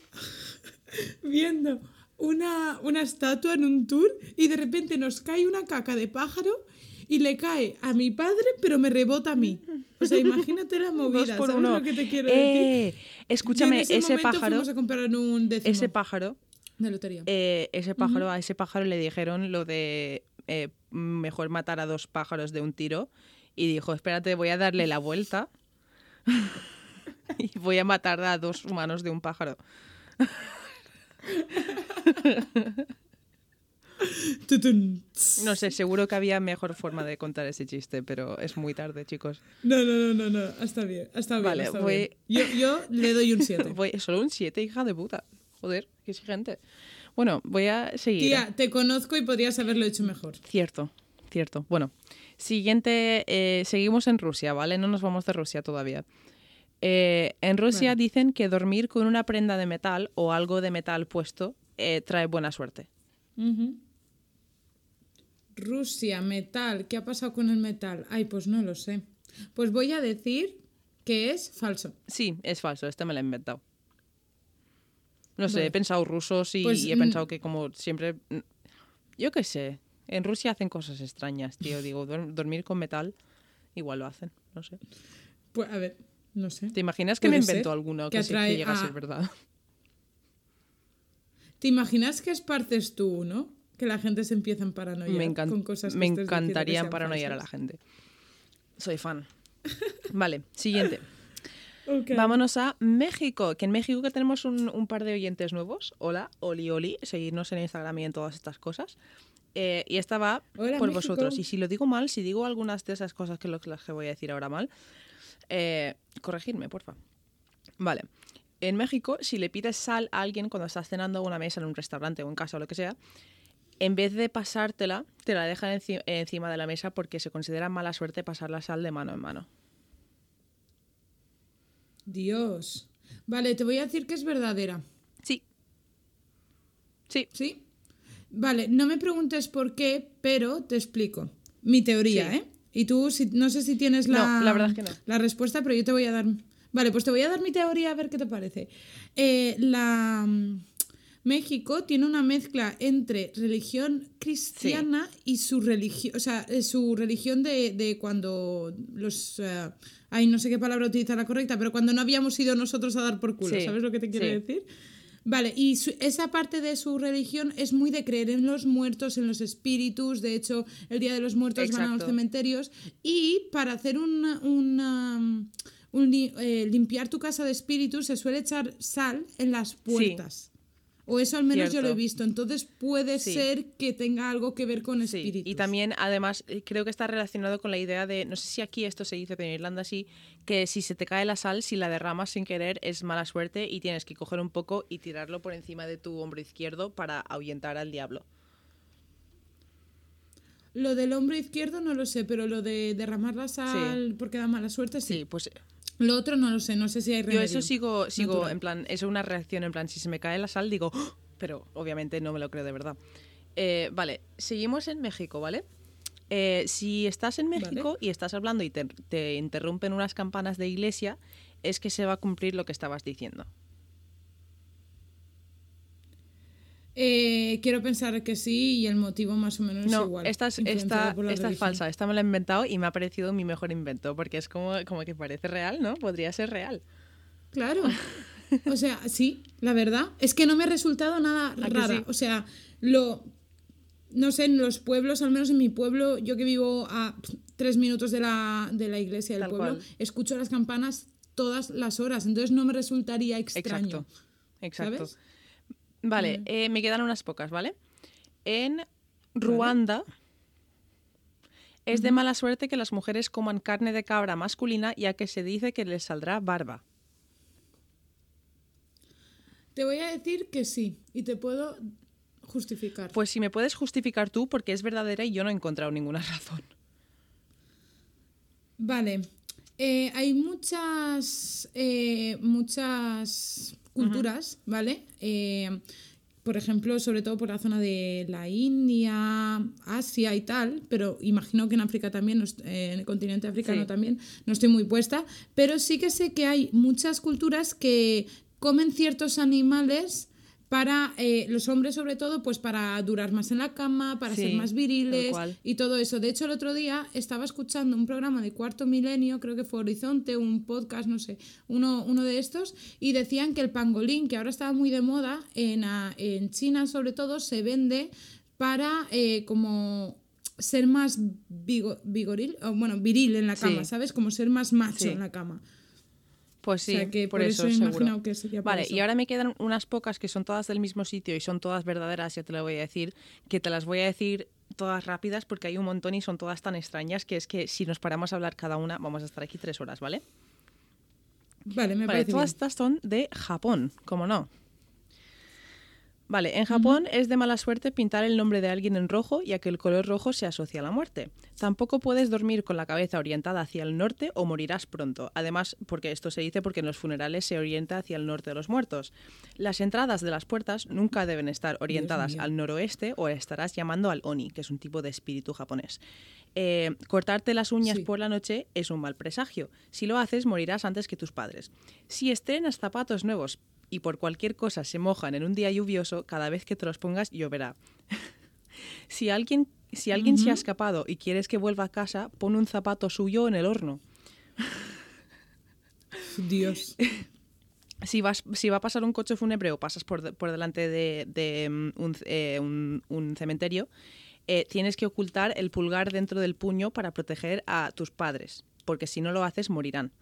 viendo una, una estatua en un tour y de repente nos cae una caca de pájaro y le cae a mi padre, pero me rebota a mí. O sea, imagínate la movida. por ¿Sabes uno. lo que te quiero Eh, decir? escúchame, ese, pájaro, Fuimos a comprar un décimo ese pájaro, de lotería. eh, ese pájaro, a ese pájaro le dijeron lo de eh, mejor matar a dos pájaros de un tiro y dijo, espérate, voy a darle la vuelta y voy a matar a dos humanos de un pájaro. No sé, seguro que había mejor forma de contar ese chiste, pero es muy tarde, chicos. No, no, no, no, no. Está bien, está bien. Vale, está voy- bien. Yo, yo le doy un 7. Voy, solo un 7, hija de puta. Joder, qué exigente. Bueno, voy a seguir. Tía, te conozco y podrías haberlo hecho mejor. Cierto, cierto. Bueno, siguiente, eh, seguimos en Rusia, ¿vale? No nos vamos de Rusia todavía. Eh, en Rusia Bueno. dicen que dormir con una prenda de metal o algo de metal puesto eh, trae buena suerte. Ujú. Rusia, metal. ¿Qué ha pasado con el metal? Ay, pues no lo sé. Pues voy a decir que es falso. Sí, es falso, este me lo he inventado. No sé, Vale. he pensado rusos y, Pues, y he pensado que como siempre... Yo qué sé, en Rusia hacen cosas extrañas, tío. Digo, dormir con metal, igual lo hacen, no sé. Pues a ver, no sé. ¿Te imaginas que me ser alguno que que, sí- que llega a a- ser verdad? ¿Te imaginas que esparces tú, no? Que la gente se empieza a paranoiar me encan- con cosas que me que encantaría sean paranoiar a la gente. Soy fan. Vale, siguiente. Vámonos a México, que en México que tenemos un, un par de oyentes nuevos. Hola, Oli Oli, seguidnos en Instagram y en todas estas cosas. Eh, y esta va Hola, por México. vosotros. Y si lo digo mal, si digo algunas de esas cosas que lo- las que voy a decir ahora mal, eh, corregidme, porfa. Vale. En México, si le pides sal a alguien cuando estás cenando a una mesa en un restaurante o en casa o lo que sea, en vez de pasártela, te la dejan enci- encima de la mesa porque se considera mala suerte pasar la sal de mano en mano. Dios. Vale, te voy a decir que es verdadera. Sí. Sí, ¿Sí? Vale, no me preguntes por qué, pero te explico. Mi teoría, Sí. ¿eh? Y tú, si, no sé si tienes la, No, la verdad es que no. la respuesta, pero yo te voy a dar. Vale, pues te voy a dar mi teoría a ver qué te parece. Eh, la México tiene una mezcla entre religión cristiana y su religión, o sea, eh, su religión de, de cuando los eh, ay, no sé qué palabra utilizar la correcta, pero cuando no habíamos ido nosotros a dar por culo, Sí, ¿sabes lo que te quiero sí. decir? Vale, y su- esa parte de su religión es muy de creer en los muertos, en los espíritus. De hecho, el Día de los Muertos van a los cementerios. Y para hacer una, una- un eh, limpiar tu casa de espíritus se suele echar sal en las puertas. O eso al menos yo lo he visto. Entonces puede Sí. ser que tenga algo que ver con Sí, espíritus. y también, además, eh, creo que está relacionado con la idea de, no sé si aquí esto se dice, pero en Irlanda sí, que si se te cae la sal, si la derramas sin querer, es mala suerte y tienes que coger un poco y tirarlo por encima de tu hombro izquierdo para ahuyentar al diablo. Lo del hombro izquierdo no lo sé, pero lo de derramar la sal porque da mala suerte sí. Sí, pues Lo otro no lo sé, no sé si hay yo remedio. eso sigo, sigo natural. en plan, es una reacción en plan, si se me cae la sal, digo, "¡Oh!", pero obviamente no me lo creo de verdad. Eh, vale, seguimos en México, ¿vale? Eh, si estás en México Vale. y estás hablando y te, te interrumpen unas campanas de iglesia, es que se va a cumplir lo que estabas diciendo. Eh, quiero pensar que sí y el motivo más o menos es igual. esta es, esta, esta falsa, esta me la he inventado y me ha parecido mi mejor invento, porque es como, como que parece real, ¿no? Podría ser real. Claro. O sea, sí, la verdad. Es que no me ha resultado nada ¿A que rara. sí? O sea, lo. No sé, en los pueblos, al menos en mi pueblo, yo que vivo a tres minutos de la, de la iglesia del Tal pueblo, cual. escucho las campanas todas las horas. Entonces no me resultaría extraño. Exacto. Exacto. ¿Sabes? Vale, Mm. eh, me quedan unas pocas, ¿vale? En Ruanda es de mala suerte que las mujeres coman carne de cabra masculina ya que se dice que les saldrá barba. Te voy a decir que sí. Y te puedo justificar. Pues si me puedes justificar tú porque es verdadera y yo no he encontrado ninguna razón. Vale. Eh, hay muchas, eh, muchas culturas, ¿vale? Eh, por ejemplo, sobre todo por la zona de la India, Asia y tal, pero imagino que en África también, eh, en el continente africano Sí. también, no estoy muy puesta, pero sí que sé que hay muchas culturas que comen ciertos animales para eh, los hombres sobre todo pues para durar más en la cama para ser más viriles y todo eso. De hecho, el otro día estaba escuchando un programa de Cuarto Milenio, creo que fue Horizonte, un podcast, no sé, uno, uno de estos, y decían que el pangolín, que ahora estaba muy de moda, en, en China sobre todo, se vende para eh, como ser más vigo- vigoril, o, bueno, viril en la cama, Sí. ¿sabes? Como ser más macho Sí. en la cama. Pues sí, O sea, que por, por eso, eso he seguro. imaginado que sería por Vale, eso. y ahora me quedan unas pocas que son todas del mismo sitio y son todas verdaderas, ya te lo voy a decir, que te las voy a decir todas rápidas porque hay un montón y son todas tan extrañas que es que si nos paramos a hablar cada una vamos a estar aquí tres horas, ¿vale? Vale, me Vale, parece todas bien. estas son de Japón, como no. Vale, en Japón es de mala suerte pintar el nombre de alguien en rojo, ya que el color rojo se asocia a la muerte. Tampoco puedes dormir con la cabeza orientada hacia el norte o morirás pronto. Además, porque esto se dice porque en los funerales se orienta hacia el norte de los muertos. Las entradas de las puertas nunca deben estar orientadas al noroeste o estarás llamando al oni, que es un tipo de espíritu japonés. Eh, cortarte las uñas Sí. por la noche es un mal presagio. Si lo haces, morirás antes que tus padres. Si estrenas zapatos nuevos y por cualquier cosa se mojan en un día lluvioso, cada vez que te los pongas lloverá. si alguien, si alguien se ha escapado y quieres que vuelva a casa, pon un zapato suyo en el horno. Dios. Si, vas, si va a pasar un coche fúnebre o pasas por, por delante de, de, mm, un, eh, un- un cementerio, eh, tienes que ocultar el pulgar dentro del puño para proteger a tus padres, porque si no lo haces morirán.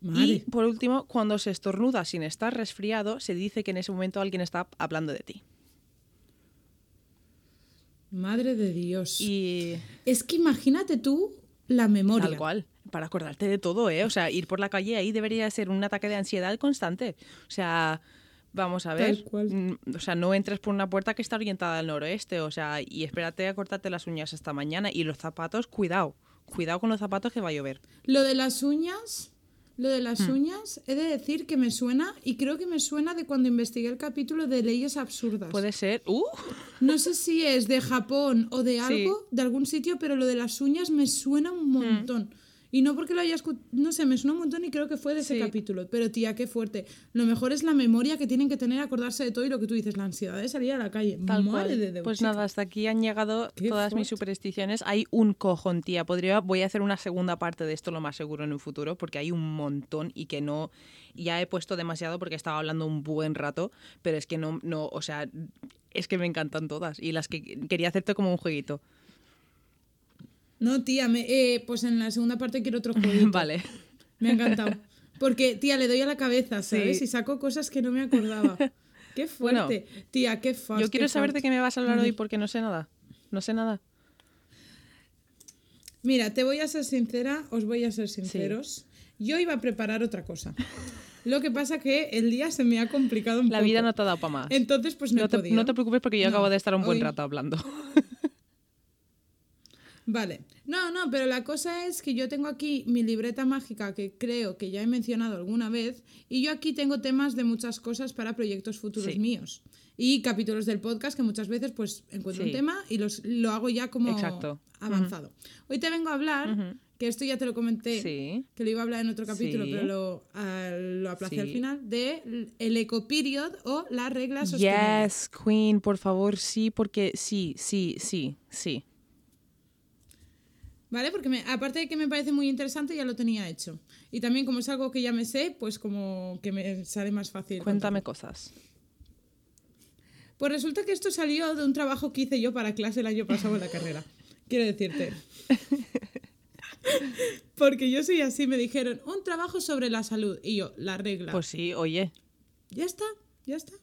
Madre. Y por último, cuando se estornuda sin estar resfriado, se dice que en ese momento alguien está hablando de ti. Madre de Dios. Y Es que imagínate tú la memoria. tal cual, para acordarte de todo, ¿eh? O sea, ir por la calle ahí debería ser un ataque de ansiedad constante. O sea, vamos a ver. Tal cual. O sea, no entres por una puerta que está orientada al noroeste, o sea, y espérate a cortarte las uñas hasta mañana. Y los zapatos, cuidado. Cuidado con los zapatos que va a llover. Lo de las uñas, lo de las Hmm. uñas, he de decir que me suena, y creo que me suena de cuando investigué el capítulo de leyes absurdas. Puede ser. ¡Uh! No sé si es de Japón o de Sí. algo, de algún sitio, pero lo de las uñas me suena un montón. Y no porque lo haya escuchado, no sé, me suena un montón y creo que fue de ese Sí. capítulo. Pero tía, qué fuerte. Lo mejor es la memoria que tienen que tener, acordarse de todo y lo que tú dices, la ansiedad de salir a la calle. Tal Madre cual. de Dios, pues chica. nada, hasta aquí han llegado Qué todas mis supersticiones. Hay un cojón, tía. Podría, voy a hacer una segunda parte de esto lo más seguro en un futuro, porque hay un montón y que no. Ya he puesto demasiado porque estaba hablando un buen rato, pero es que no, no, o sea, es que me encantan todas y las que quería hacerte como un jueguito. No, tía, me- eh, pues en la segunda parte quiero otro jueguito. vale. Me ha encantado. Porque, tía, le doy a la cabeza, ¿sabes? Sí. Y saco cosas que no me acordaba. Qué Bueno, fuerte. tía, qué fast. Yo quiero saber de qué me vas a hablar hoy porque no sé nada. No sé nada. Mira, te voy a ser sincera, os voy a ser sinceros. Yo iba a preparar otra cosa. Lo que pasa que el día se me ha complicado un La poco. vida no te ha dado para más. Entonces, pues no, no, he te, podido. no te preocupes porque yo No, acabo de estar un buen hoy- rato hablando. Vale. No, no, pero la cosa es que yo tengo aquí mi libreta mágica que creo que ya he mencionado alguna vez y yo aquí tengo temas de muchas cosas para proyectos futuros Sí. míos y capítulos del podcast que muchas veces pues encuentro un tema y los, lo hago ya como Exacto. avanzado. Hoy te vengo a hablar, que esto ya te lo comenté, Sí. que lo iba a hablar en otro capítulo, pero lo, ah, lo aplacé al final, de el ecoperiod o la regla sostenible. Yes, Queen, por favor, sí, porque sí, sí, sí, sí. ¿Vale? Porque me- aparte de que me parece muy interesante, ya lo tenía hecho. Y también como es algo que ya me sé, pues como que me sale más fácil. Cuéntame contarlo. cosas. Pues resulta que esto salió de un trabajo que hice yo para clase el año pasado en la carrera. Quiero decirte. Porque yo soy así, me dijeron, un trabajo sobre la salud. Y yo, la regla. Pues sí, oye. Ya está, ya está.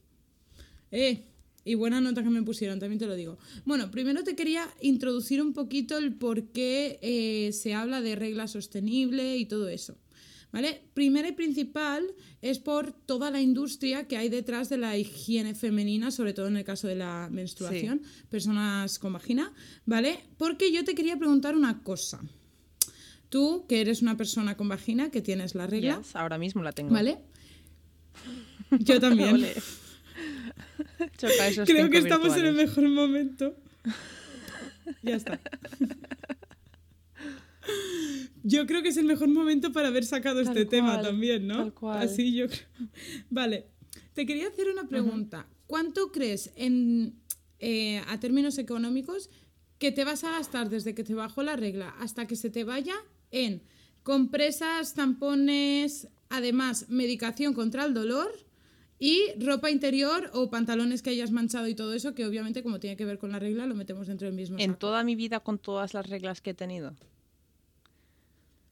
Eh, y buena nota que me pusieron, también te lo digo. Bueno, primero te quería introducir un poquito el por qué eh, se habla de regla sostenible y todo eso. ¿Vale? Primero y principal es por toda la industria que hay detrás de la higiene femenina, sobre todo en el caso de la menstruación, personas con vagina, ¿vale? Porque yo te quería preguntar una cosa. Tú, que eres una persona con vagina, que tienes la regla, Yes, ahora mismo la tengo. ¿vale? Yo también. Ole. Choca esos Creo que estamos en el mejor momento. Ya está. Yo creo que es el mejor momento para haber sacado Tal este tema también, ¿no? tal cual. Así yo creo. Vale. Te quería hacer una pregunta. ¿Cuánto crees en eh, a términos económicos que te vas a gastar desde que te bajó la regla hasta que se te vaya en compresas, tampones, además medicación contra el dolor y ropa interior o pantalones que hayas manchado y todo eso, que obviamente como tiene que ver con la regla lo metemos dentro del mismo En saco. toda mi vida con todas las reglas que he tenido.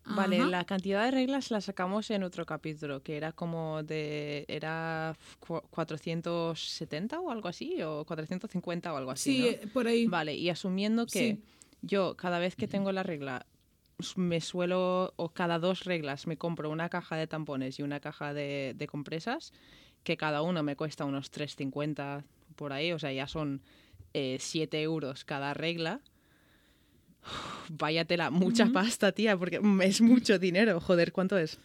Vale, la cantidad de reglas la sacamos en otro capítulo, que era como de... Era cu- 470 o algo así, o 450 o algo así, Sí, ¿no? por ahí. Vale, y asumiendo que Sí. yo cada vez que tengo la regla me suelo, o cada dos reglas me compro una caja de tampones y una caja de, de compresas, que cada uno me cuesta unos 3,50 por ahí, o sea, ya son 7 euros cada regla. Vaya tela, mucha pasta, tía, porque mm, es mucho dinero. Joder, ¿cuánto es?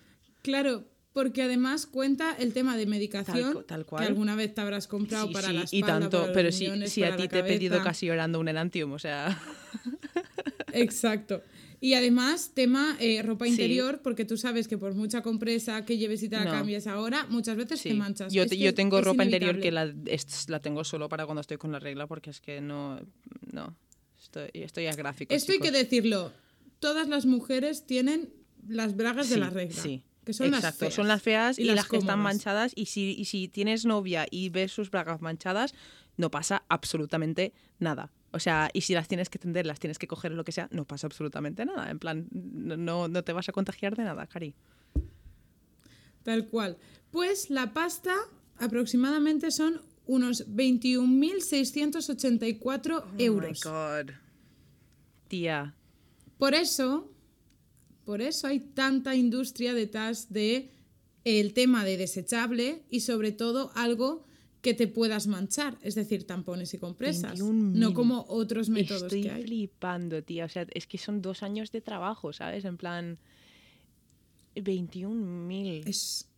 Claro, porque además cuenta el tema de medicación Tal cu- tal cual. que alguna vez te habrás comprado Sí, para sí, la espalda, y tanto, para los pero si, si a ti te he pedido casi llorando un enantium, o sea... Exacto. Y además, tema eh, ropa Sí. interior, porque tú sabes que por mucha compresa que lleves y te la No. cambies ahora, muchas veces Sí. te manchas. Yo, te- yo tengo es ropa interior que la, es- la tengo solo para cuando estoy con la regla porque es que no. No. Estoy, esto ya es gráfico. Esto hay que decirlo. Todas las mujeres tienen las bragas de la regla. Sí. Que son Exacto, las feas. son las feas y, las las, que están manchadas. Y si, y si tienes novia y ves sus bragas manchadas, no pasa absolutamente nada. O sea, y si las tienes que tender, las tienes que coger o lo que sea, no pasa absolutamente nada. En plan, no, no, no te vas a contagiar de nada, Cari. Tal cual. Pues la pasta aproximadamente son unos 21.684 euros. Oh my God. Tía. Por eso, por eso hay tanta industria detrás de el tema de desechable y sobre todo algo que te puedas manchar, es decir, tampones y compresas, 21.000. no como otros métodos Estoy que hay. flipando, tía. O sea, es que son dos años de trabajo, ¿sabes? En plan. 21.000. Es,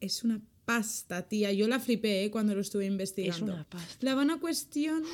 es una pasta, tía. Yo la flipé ¿eh? cuando lo estuve investigando. una pasta. La vana cuestión.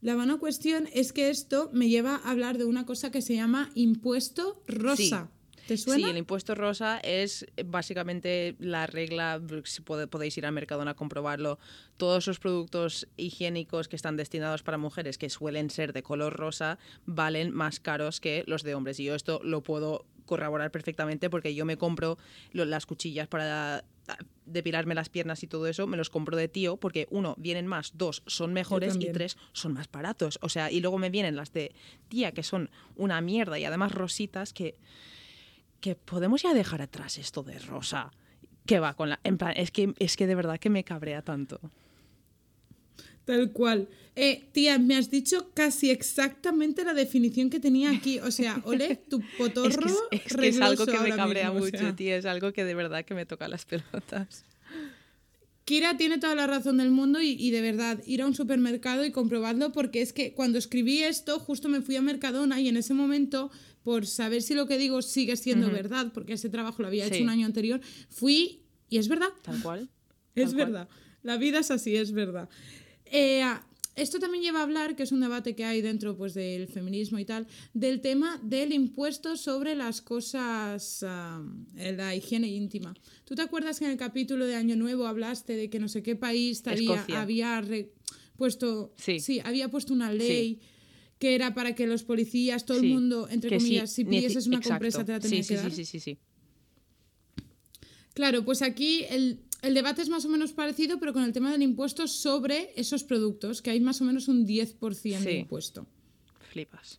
La vana cuestión es que esto me lleva a hablar de una cosa que se llama impuesto rosa. ¿Te suena? Sí, el impuesto rosa es eh, básicamente la regla, si podéis ir al Mercadona a comprobarlo, todos los productos higiénicos que están destinados para mujeres que suelen ser de color rosa valen más caros que los de hombres. Y yo esto lo puedo corroborar perfectamente porque yo me compro lo- las cuchillas para ah, depilarme las piernas y todo eso, me los compro de tío porque uno, vienen más, dos, son mejores y tres, son más baratos. O sea, y luego me vienen las de tía que son una mierda y además rositas que que podemos ya dejar atrás esto de rosa. Que va con la. En plan, es que, es que de verdad que me cabrea tanto. Tal cual. Eh, tía, me has dicho casi exactamente la definición que tenía aquí. O sea, ole, tu potorro. Es que es, es que es algo que me cabrea mismo, o mucho, sea. tío. Es algo que de verdad que me toca las pelotas. Kira tiene toda la razón del mundo y, y de verdad, ir a un supermercado y comprobarlo porque es que cuando escribí esto justo me fui a Mercadona y en ese momento, por saber si lo que digo sigue siendo verdad, porque ese trabajo lo había Sí. hecho un año anterior, fui y es verdad. Tal cual. Es Tal cual. verdad. La vida es así, es verdad. Eh, esto también lleva a hablar, que es un debate que hay dentro pues, del feminismo y tal, del tema del impuesto sobre las cosas, en la higiene íntima. ¿Tú te acuerdas que en el capítulo de Año Nuevo hablaste de que no sé qué país te había, puesto, Sí. había puesto una ley que era para que los policías, todo Sí. el mundo, entre Que sí, comillas, si pidieses una exacto. compresa te la sí, que dar? sí, sí, sí, sí. Claro, pues aquí el, el debate es más o menos parecido, pero con el tema del impuesto sobre esos productos, que hay más o menos un 10% de impuesto. Flipas.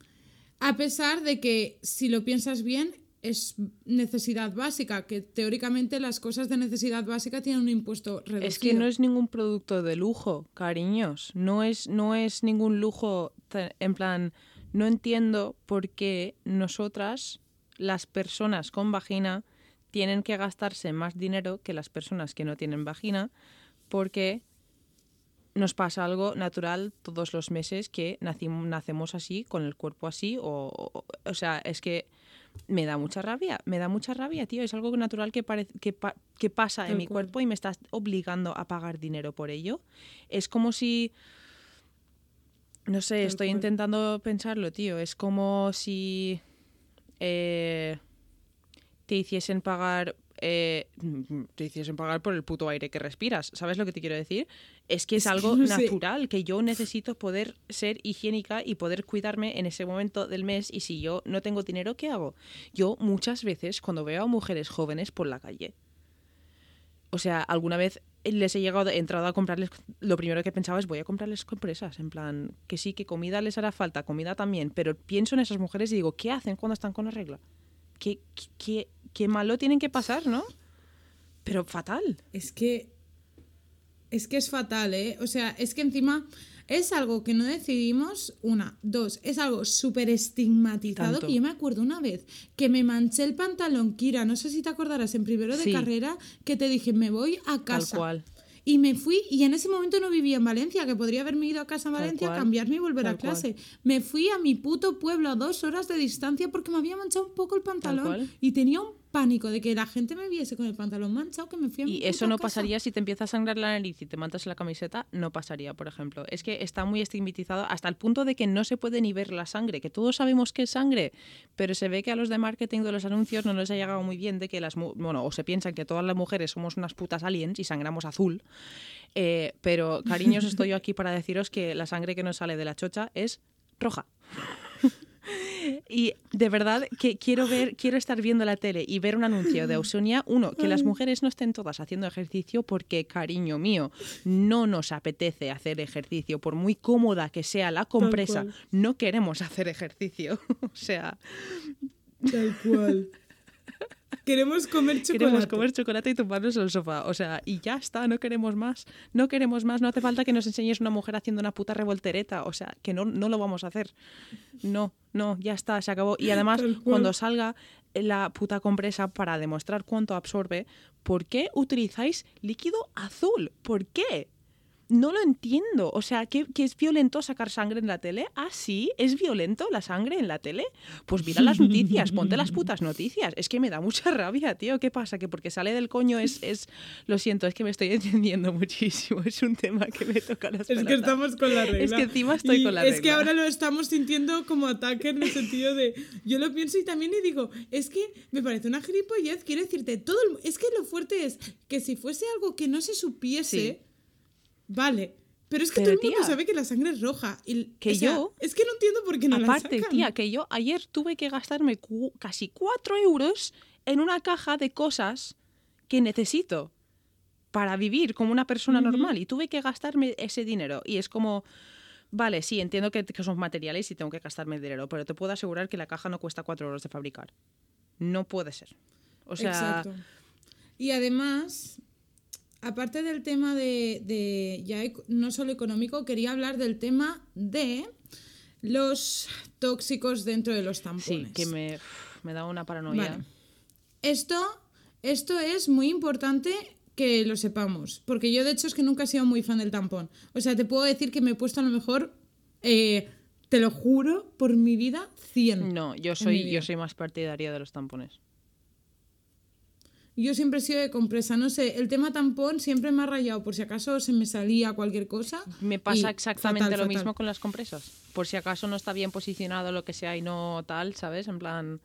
A pesar de que, si lo piensas bien, es necesidad básica, que teóricamente las cosas de necesidad básica tienen un impuesto reducido. Es que no es ningún producto de lujo, cariños. No es, no es ningún lujo. En plan, no entiendo por qué nosotras, las personas con vagina, tienen que gastarse más dinero que las personas que no tienen vagina, porque nos pasa algo natural todos los meses que nacemos así, con el cuerpo así, o, o, o sea, es que me da mucha rabia, me da mucha rabia, tío, es algo natural que, que, pa- que pasa en Tal mi cual. cuerpo y me estás obligando a pagar dinero por ello. Es como si... No sé, Tal estoy cual. intentando pensarlo, tío. Es como si eh, te hiciesen pagar eh, te hiciesen pagar por el puto aire que respiras. ¿Sabes lo que te quiero decir? Es que es, algo natural, que yo necesito poder ser higiénica y poder cuidarme en ese momento del mes y si yo no tengo dinero, ¿qué hago? Yo muchas veces cuando veo a mujeres jóvenes por la calle, o sea, alguna vez les he llegado, he entrado a comprarles, lo primero que pensaba es voy a comprarles compresas, en plan, que sí, que comida les hará falta, comida también, pero pienso en esas mujeres y digo, ¿qué hacen cuando están con la regla? ¿Qué, qué, qué, malo tienen que pasar, no? Pero fatal. Es que. Es que es fatal, ¿eh? O sea, es que encima es algo que no decidimos. Una, dos, es algo súper estigmatizado. Tanto. Que yo me acuerdo una vez que me manché el pantalón, Kira. No sé si te acordarás, en primero de Sí. carrera, que te dije, me voy a Tal casa. cual. Y me fui, y en ese momento no vivía en Valencia, que podría haberme ido a casa en Tal Valencia, cual, cambiarme y volver a tal cual. clase. Me fui a mi puto pueblo a dos horas de distancia porque me había manchado un poco el pantalón. Y tenía un pánico de que la gente me viese con el pantalón manchado que me fui a mi Y eso no casa. pasaría si te empieza a sangrar la nariz y te mantas la camiseta, no pasaría, por ejemplo. Es que está muy estigmatizado hasta el punto de que no se puede ni ver la sangre, que todos sabemos que es sangre, pero se ve que a los de marketing de los anuncios no les ha llegado muy bien de que las, bueno, o se piensan que todas las mujeres somos unas putas aliens y sangramos azul. Eh, pero, cariños, estoy yo aquí para deciros que la sangre que nos sale de la chocha es roja. Y de verdad que quiero ver, quiero estar viendo la tele y ver un anuncio de Ausonia, uno, que las mujeres no estén todas haciendo ejercicio porque, cariño mío, no nos apetece hacer ejercicio, por muy cómoda que sea la compresa, no queremos hacer ejercicio. o sea, Tal cual. Queremos comer chocolate. queremos comer chocolate y tumbarnos en el sofá. O sea, y ya está, no queremos más. No queremos más. No hace falta que nos enseñes una mujer haciendo una puta revoltereta. O sea, que no, no lo vamos a hacer. No, no, ya está, se acabó. Y además, cuando salga la puta compresa para demostrar cuánto absorbe, ¿por qué utilizáis líquido azul? ¿Por qué? No lo entiendo. O sea, ¿qué, qué es violento sacar sangre en la tele? Ah, sí, ¿es violento la sangre en la tele? Pues mira las noticias, ponte las putas noticias. Es que me da mucha rabia, tío. ¿Qué pasa? Que porque sale del coño es, es... Lo siento, es que me estoy entendiendo muchísimo. Es un tema que me toca las Es que estamos con la regla. Es que encima estoy Y con la Es que regla. ahora lo estamos sintiendo como ataque en el sentido de. Yo lo pienso y también y digo, es que me parece una gilipollez. Quiero decirte, todo el- Es que lo fuerte es que si fuese algo que no se supiese, Sí. Vale. Pero es que Pero, todo el mundo tía, sabe que la sangre es roja. y- que o sea, yo- Es que no entiendo por qué no Aparte, la sacan. tía, que yo ayer tuve que gastarme cu- casi 4 euros en una caja de cosas que necesito para vivir como una persona normal y tuve que gastarme ese dinero. Y es como, vale, sí, entiendo que, que son materiales y tengo que gastarme dinero, pero te puedo asegurar que la caja no cuesta 4 euros de fabricar. No puede ser. O sea, Exacto. Y además, aparte del tema de, de ya no solo económico, quería hablar del tema de los tóxicos dentro de los sí, tampones. que me, me da una paranoia. Vale. Esto, esto es muy importante que lo sepamos, porque yo de hecho es que nunca he sido muy fan del tampón. O sea, te puedo decir que me he puesto a lo mejor, eh, te lo juro, por mi vida, 100. No, yo soy, yo soy más partidaria de los tampones. Yo siempre he sido de compresa, no sé, el tema tampón siempre me ha rayado por si acaso se me salía cualquier cosa. Me pasa exactamente fatal, lo fatal. mismo con las compresas. Por si acaso no está bien posicionado lo que sea y no tal, ¿sabes? En plan,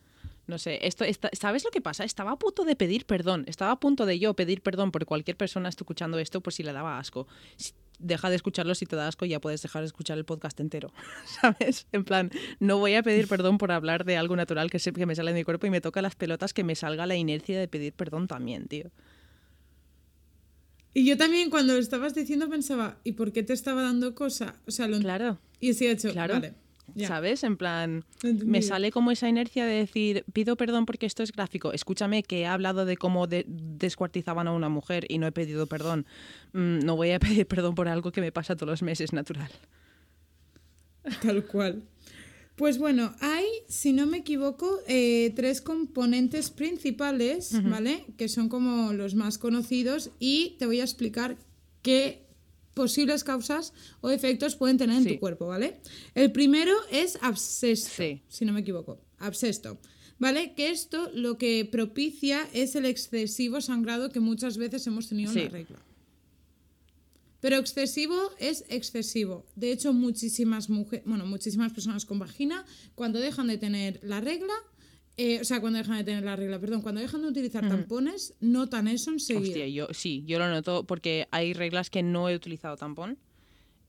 no sé, esto ¿sabes lo que pasa? Estaba a punto de pedir perdón, estaba a punto de yo pedir perdón por cualquier persona esté escuchando esto por si le daba asco. Si- Deja de escucharlo si te da asco, ya puedes dejar de escuchar el podcast entero, ¿sabes? En plan, no voy a pedir perdón por hablar de algo natural que sé que me sale de mi cuerpo y me toca las pelotas que me salga la inercia de pedir perdón también, tío. Y yo también cuando lo estabas diciendo pensaba, ¿y por qué te estaba dando cosa? O sea, lo Claro. Y así he hecho, Claro. vale. ¿Sabes? En plan, Entendido. me sale como esa inercia de decir, pido perdón porque esto es gráfico. Escúchame que he hablado de cómo de- descuartizaban a una mujer y no he pedido perdón. Mm, no voy a pedir perdón por algo que me pasa todos los meses, natural. Tal cual. Pues bueno, hay, si no me equivoco, eh, tres componentes principales, ¿vale? Que son como los más conocidos y te voy a explicar qué posibles causas o efectos pueden tener en Sí. tu cuerpo, ¿vale? El primero es abscesto, Sí. si no me equivoco, abscesto, ¿vale? Que esto lo que propicia es el excesivo sangrado que muchas veces hemos tenido en la regla. Pero excesivo es excesivo. De hecho, muchísimas mujeres, bueno, muchísimas personas con vagina, cuando dejan de tener la regla, eh, o sea, cuando dejan de tener la regla, perdón, cuando dejan de utilizar tampones, notan eso enseguida. Hostia, yo sí, yo lo noto porque hay reglas que no he utilizado tampón.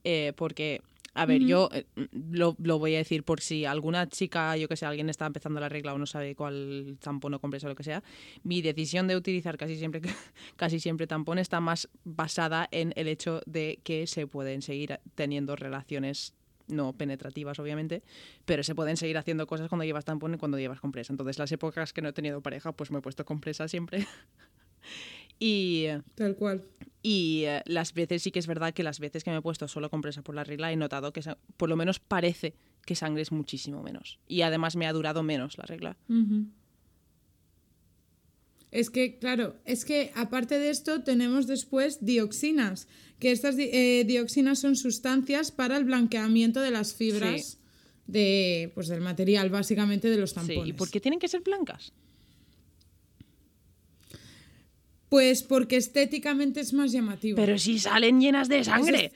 eh, porque, a ver, yo eh, lo, lo voy a decir por si alguna chica, yo que sé, alguien está empezando la regla o no sabe cuál tampón o compresa o lo que sea, mi decisión de utilizar casi siempre, casi siempre tampón está más basada en el hecho de que se pueden seguir teniendo relaciones no penetrativas, obviamente, pero se pueden seguir haciendo cosas cuando llevas tampón y cuando llevas compresa. Entonces, las épocas que no he tenido pareja, pues me he puesto compresa siempre. y, Tal cual. y eh, las veces sí que es verdad que las veces que me he puesto solo compresa por la regla he notado que por lo menos parece que sangre es muchísimo menos. Y además me ha durado menos la regla. Es que, claro, es que aparte de esto tenemos después dioxinas, que estas eh, dioxinas son sustancias para el blanqueamiento de las fibras Sí. de, pues, del material, básicamente de los Sí, tampones. ¿Y por qué tienen que ser blancas? Pues porque estéticamente es más llamativo. Pero si salen llenas de sangre.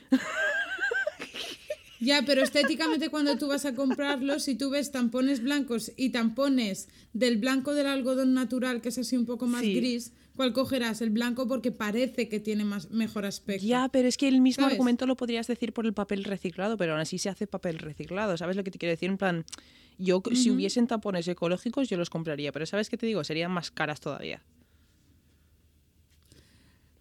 Ya, pero estéticamente cuando tú vas a comprarlos, si tú ves tampones blancos y tampones del blanco del algodón natural, que es así un poco más Sí. gris, ¿cuál cogerás? El blanco porque parece que tiene más, mejor aspecto. Ya, pero es que el mismo ¿Sabes? argumento lo podrías decir por el papel reciclado, pero aún así se hace papel reciclado. ¿Sabes lo que te quiero decir? En plan, yo si hubiesen tapones ecológicos yo los compraría, pero ¿sabes qué te digo? Serían más caras todavía.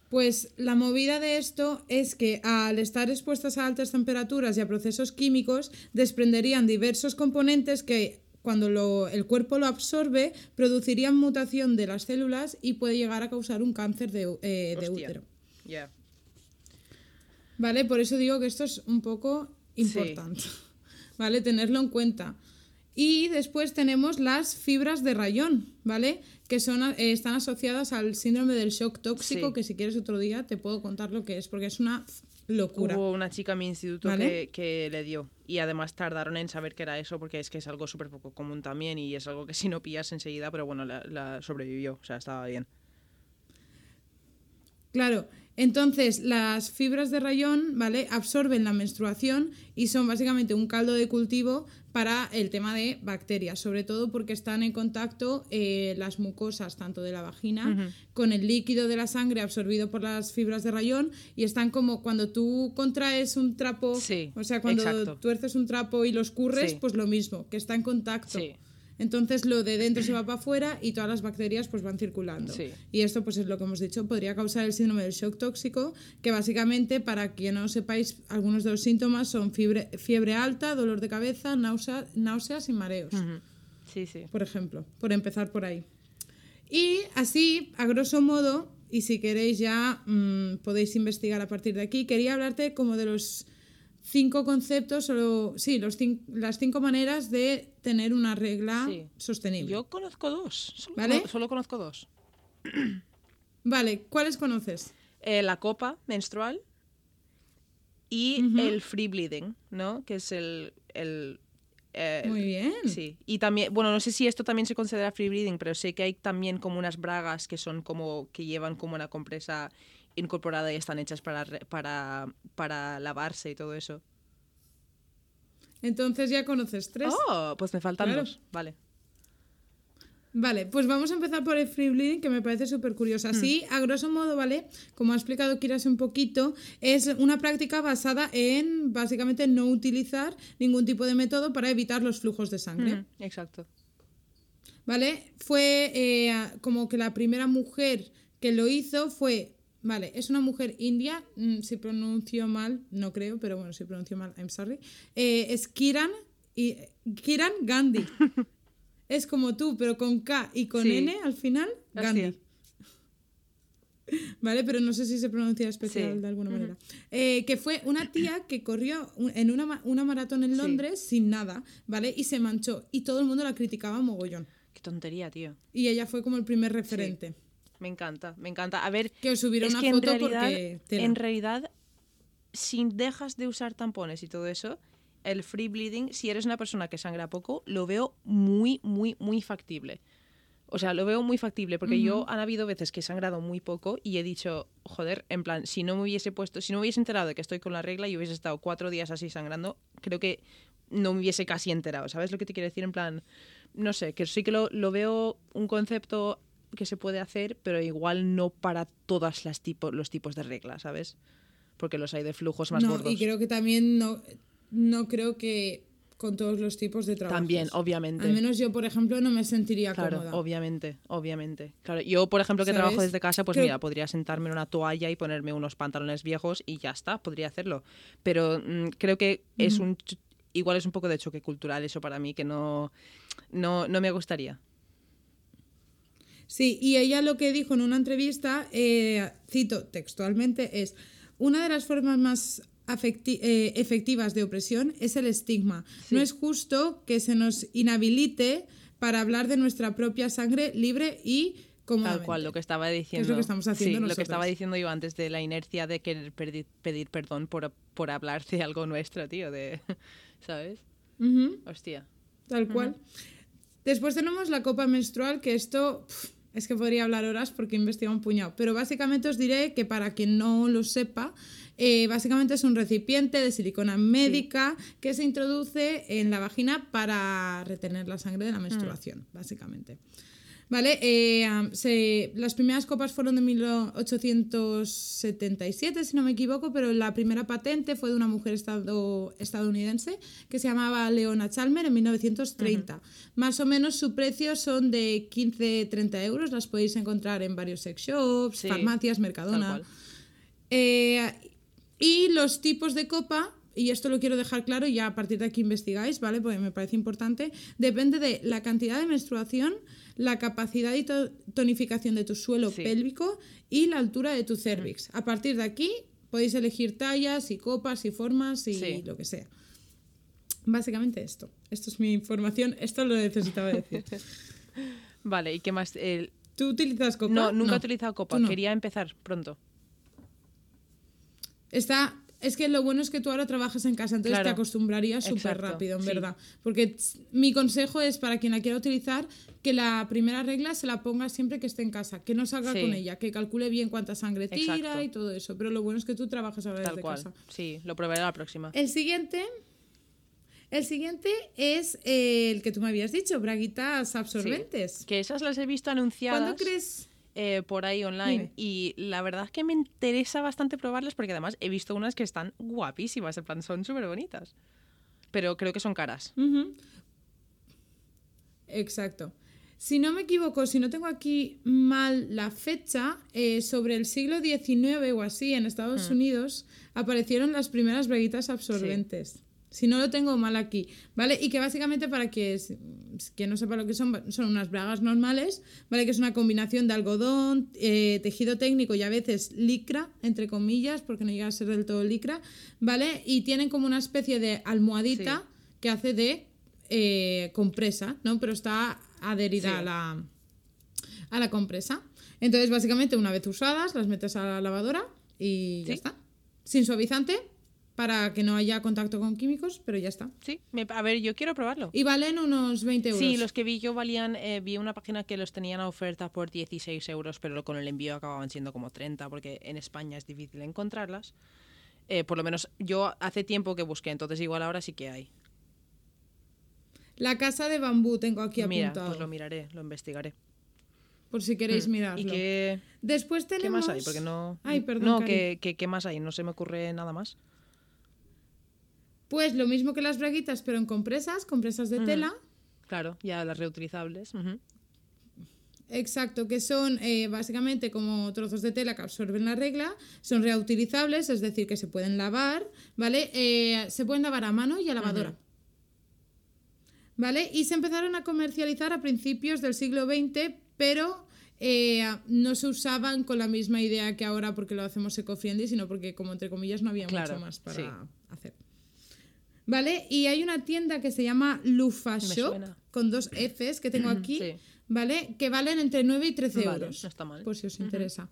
Pues la movida de esto es que al estar expuestas a altas temperaturas y a procesos químicos, desprenderían diversos componentes que cuando lo- el cuerpo lo absorbe, producirían mutación de las células y puede llegar a causar un cáncer de, eh, de útero. ¿Vale? Por eso digo que esto es un poco importante. ¿Vale? Tenerlo en cuenta. Y después tenemos las fibras de rayón, ¿vale? Que son, eh, están asociadas al síndrome del shock tóxico, Sí. que si quieres otro día te puedo contar lo que es, porque es una locura. Hubo una chica en mi instituto ¿Vale? que, que le dio. Y además tardaron en saber que era eso porque es que es algo súper poco común también y es algo que si no pillas enseguida, pero bueno, la, la sobrevivió, o sea, estaba bien. Claro, entonces las fibras de rayón, ¿vale? Absorben la menstruación y son básicamente un caldo de cultivo para el tema de bacterias, sobre todo porque están en contacto eh, las mucosas, tanto de la vagina, con el líquido de la sangre absorbido por las fibras de rayón y están como cuando tú contraes un trapo, Sí, o sea, cuando exacto. tuerces un trapo y lo escurres, Sí. pues lo mismo, que está en contacto. Sí. Entonces lo de dentro se va para afuera y todas las bacterias pues van circulando. Sí. Y esto pues es lo que hemos dicho, podría causar el síndrome del shock tóxico, que básicamente, para que no sepáis, algunos de los síntomas son fiebre, fiebre alta, dolor de cabeza, náusea- náuseas y mareos. Sí, sí. por ejemplo, por empezar por ahí. Y así, a grosso modo, y si queréis ya mm, podéis investigar a partir de aquí, quería hablarte como de los cinco conceptos, o sí, los cin- las cinco maneras de tener una regla Sí. sostenible. Yo conozco dos. Solo, ¿Vale? cono- solo conozco dos. Vale, ¿cuáles conoces? Eh, la copa menstrual y el free bleeding, ¿no? Que es el... el eh, Muy bien. Sí, y también, bueno, no sé si esto también se considera free bleeding, pero sé que hay también como unas bragas que son como, que llevan como una compresa incorporada y están hechas para, para, para lavarse y todo eso. Entonces ya conoces tres. Oh, pues me faltan Claro. dos, vale. Vale, pues vamos a empezar por el free bleeding, que me parece súper curioso. Así, a grosso modo, ¿vale? Como ha explicado Kiras un poquito, es una práctica basada en básicamente no utilizar ningún tipo de método para evitar los flujos de sangre. Ujú, Exacto. ¿Vale? Fue eh, como que la primera mujer que lo hizo fue. Vale, es una mujer india, mm, si pronuncio mal, no creo, pero bueno, si pronuncio mal, I'm sorry. Eh, es Kiran, y, Kiran Gandhi. es como tú, pero con K y con Sí. N al final, Gandhi. ¿Vale? Pero no sé si se pronuncia especial Sí. de alguna manera. Eh, que fue una tía que corrió en una, una maratón en Sí. Londres sin nada, ¿vale? Y se manchó. Y todo el mundo la criticaba mogollón. Qué tontería, tío. Y ella fue como el primer referente. Me encanta, me encanta. A ver, Que es una que en foto realidad, porque en realidad, si dejas de usar tampones y todo eso, el free bleeding, si eres una persona que sangra poco, lo veo muy, muy, muy factible. O sea, lo veo muy factible porque yo han habido veces que he sangrado muy poco y he dicho, joder, en plan, si no me hubiese puesto, si no me hubiese enterado de que estoy con la regla y hubiese estado cuatro días así sangrando, creo que no me hubiese casi enterado. ¿Sabes lo que te quiero decir? En plan, no sé, que sí que lo, lo veo un concepto que se puede hacer, pero igual no para todas las tipo, los tipos de reglas, ¿sabes? Porque los hay de flujos más no, gordos. y creo que también no, no creo que con todos los tipos de trabajo. También, obviamente. Al menos yo, por ejemplo, no me sentiría Claro, cómoda. obviamente, obviamente. Claro, yo, por ejemplo, que trabajo ¿Sabes? desde casa, pues Creo- mira, podría sentarme en una toalla y ponerme unos pantalones viejos y ya está, podría hacerlo. Pero mm, creo que es un igual es un poco de choque cultural eso para mí que no no, no me gustaría. Sí, y ella lo que dijo en una entrevista, eh, cito textualmente, es una de las formas más eh, efectivas de opresión es el estigma. No es justo que se nos inhabilite para hablar de nuestra propia sangre libre y. Tal cual, lo que estaba diciendo. es lo que estamos haciendo Sí, lo que estaba diciendo yo antes de la inercia de querer perdi- pedir perdón por, por hablar de algo nuestro, tío, de ¿sabes? Ujú. Hostia. Tal cual. Después tenemos la copa menstrual, que esto es que podría hablar horas porque he investigado un puñado. Pero básicamente os diré que para quien no lo sepa, eh, básicamente es un recipiente de silicona médica que se introduce en la vagina para retener la sangre de la menstruación, básicamente. ¿Vale? Eh, se- las primeras copas fueron de 1877, si no me equivoco, pero la primera patente fue de una mujer estado- estadounidense que se llamaba Leona Chalmer en 1930. Más o menos su precio son de 15-30 euros, las podéis encontrar en varios sex shops, Sí, farmacias, Mercadona. Eh, y los tipos de copa, y esto lo quiero dejar claro y ya a partir de aquí investigáis, ¿vale? Porque me parece importante, depende de la cantidad de menstruación, la capacidad y to- tonificación de tu suelo Sí. pélvico y la altura de tu cervix. A partir de aquí podéis elegir tallas y copas y formas y Sí. lo que sea. Básicamente esto. Esto es mi información. Esto lo necesitaba decir. Vale, ¿y qué más? El- ¿Tú utilizas copa? No, nunca he utilizado copa. No. Quería empezar pronto. Está, es que lo bueno es que tú ahora trabajas en casa, entonces te Claro. acostumbrarías súper rápido, en sí. verdad. Porque mi consejo es para quien la quiera utilizar, que la primera regla se la ponga siempre que esté en casa, que no salga Sí. con ella, que calcule bien cuánta sangre tira Exacto. y todo eso. Pero lo bueno es que tú trabajas ahora Tal desde cual. casa. Sí, lo probaré la próxima. El siguiente. El siguiente es eh, el que tú me habías dicho, braguitas absorbentes. Que esas las he visto anunciadas. ¿Cuándo crees? Eh, por ahí online Dime. y la verdad es que me interesa bastante probarlas porque además he visto unas que están guapísimas, en plan son súper bonitas. Pero creo que son caras. Exacto. Si no me equivoco, si no tengo aquí mal la fecha, eh, sobre el siglo XIX o así en Estados Unidos aparecieron las primeras braguitas absorbentes. Si no lo tengo mal aquí, ¿vale? Y que básicamente para que, que no sepa lo que son, son unas bragas normales, ¿vale? Que es una combinación de algodón, eh, tejido técnico y a veces licra, entre comillas, porque no llega a ser del todo licra, ¿vale? Y tienen como una especie de almohadita que hace de eh, compresa, ¿no? Pero está adherida Sí. a, la, a la compresa. Entonces, básicamente, una vez usadas, las metes a la lavadora y ya está. Sin suavizante, para que no haya contacto con químicos, pero ya está. Sí, me- a ver, yo quiero probarlo. Y valen unos 20 euros. Sí, los que vi yo valían, eh, vi una página que los tenían a oferta por 16 euros, pero con el envío acababan siendo como 30, porque en España es difícil encontrarlas. Eh, por lo menos yo hace tiempo que busqué, entonces igual ahora sí que hay. La casa de bambú tengo aquí Mira, apuntado. pues lo miraré, lo investigaré. por si queréis Mm, mirarlo. ¿Y qué, Después qué tenemos... más hay? Porque no... Ay, perdón, No. ¿qué, qué, qué más hay? No se me ocurre nada más. Pues lo mismo que las braguitas, pero en compresas, compresas de tela. Claro, ya las reutilizables. Exacto, que son eh, básicamente como trozos de tela que absorben la regla, son reutilizables, es decir, que se pueden lavar, ¿vale? Eh, se pueden lavar a mano y a lavadora. ¿Vale? Y se empezaron a comercializar a principios del siglo XX, pero eh, no se usaban con la misma idea que ahora porque lo hacemos eco-friendly, sino porque, como entre comillas, no había Claro, mucho más para sí. hacer. ¿Vale? Y hay una tienda que se llama Lufa Shop, con dos Fs que tengo aquí, Sí. ¿vale? Que valen entre 9 y 13 Vale, euros. no está mal. Por si os interesa.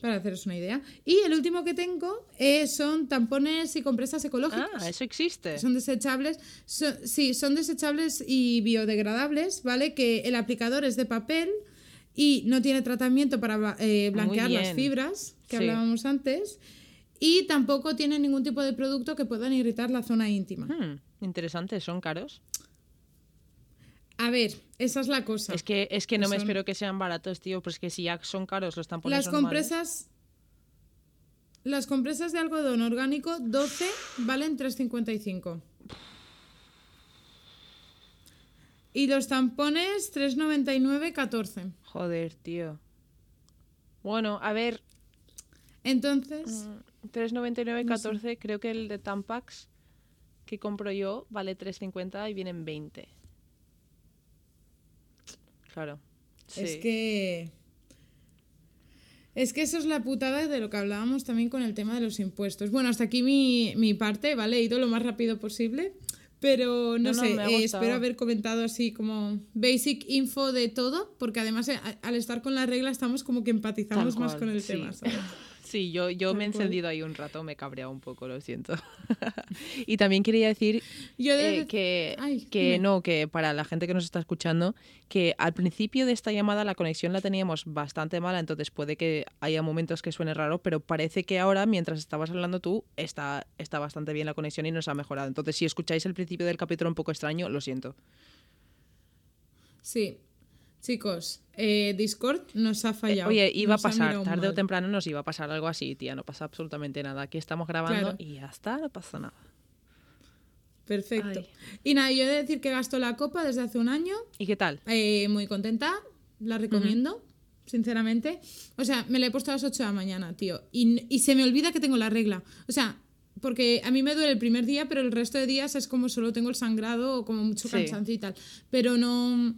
Para haceros una idea. Y el último que tengo eh, son tampones y compresas ecológicas. Ah, eso existe. Son desechables. son- sí, son desechables y biodegradables, ¿vale? Que el aplicador es de papel y no tiene tratamiento para eh, blanquear las fibras que Sí. hablábamos antes. Y tampoco tiene ningún tipo de producto que puedan irritar la zona íntima. Hmm, interesante, ¿son caros? A ver, esa es la cosa. Es que, es que no me espero que sean baratos, tío, pues que si ya son caros los tampones Las normales. compresas. Las compresas de algodón orgánico 12 valen 3,55. Y los tampones 3,99, 14. Joder, tío. Bueno, a ver, Entonces, Mm. 3,99, 14, creo que el de Tampax que compro yo vale 3,50 y vienen 20. Claro. es que. Es que eso es la putada de lo que hablábamos también con el tema de los impuestos. Bueno, hasta aquí mi, mi parte, ¿vale? He ido lo más rápido posible. Pero no, No, no, sé, eh, espero haber comentado así como basic info de todo, porque además eh, al estar con la regla estamos como que empatizamos Tal más cual, con el sí. tema, ¿sabes? Sí, yo, yo me he encendido ahí un rato, me he cabreado un poco, lo siento. y también quería decir Yo eh, que, Ay, que no, que para la gente que nos está escuchando, que al principio de esta llamada la conexión la teníamos bastante mala, entonces puede que haya momentos que suene raro, pero parece que ahora, mientras estabas hablando tú, está, está bastante bien la conexión y nos ha mejorado. Entonces, si escucháis el principio del capítulo un poco extraño, lo siento. Sí. Chicos, eh, Discord nos ha Eh, fallado. oye, iba a nos pasar, tarde o temprano nos iba a pasar algo así, tía, no pasa absolutamente nada. Aquí estamos grabando Claro. y ya está, no pasa nada. Perfecto. Ay. Y nada, yo he de decir que gasto la copa desde hace un año. ¿Y qué tal? Eh, muy contenta, la recomiendo, sinceramente. O sea, me la he puesto a las 8 de la mañana, tío. Y, y se me olvida que tengo la regla. O sea, porque a mí me duele el primer día, pero el resto de días es como solo tengo el sangrado o como mucho Sí. cansancio y tal. Pero no,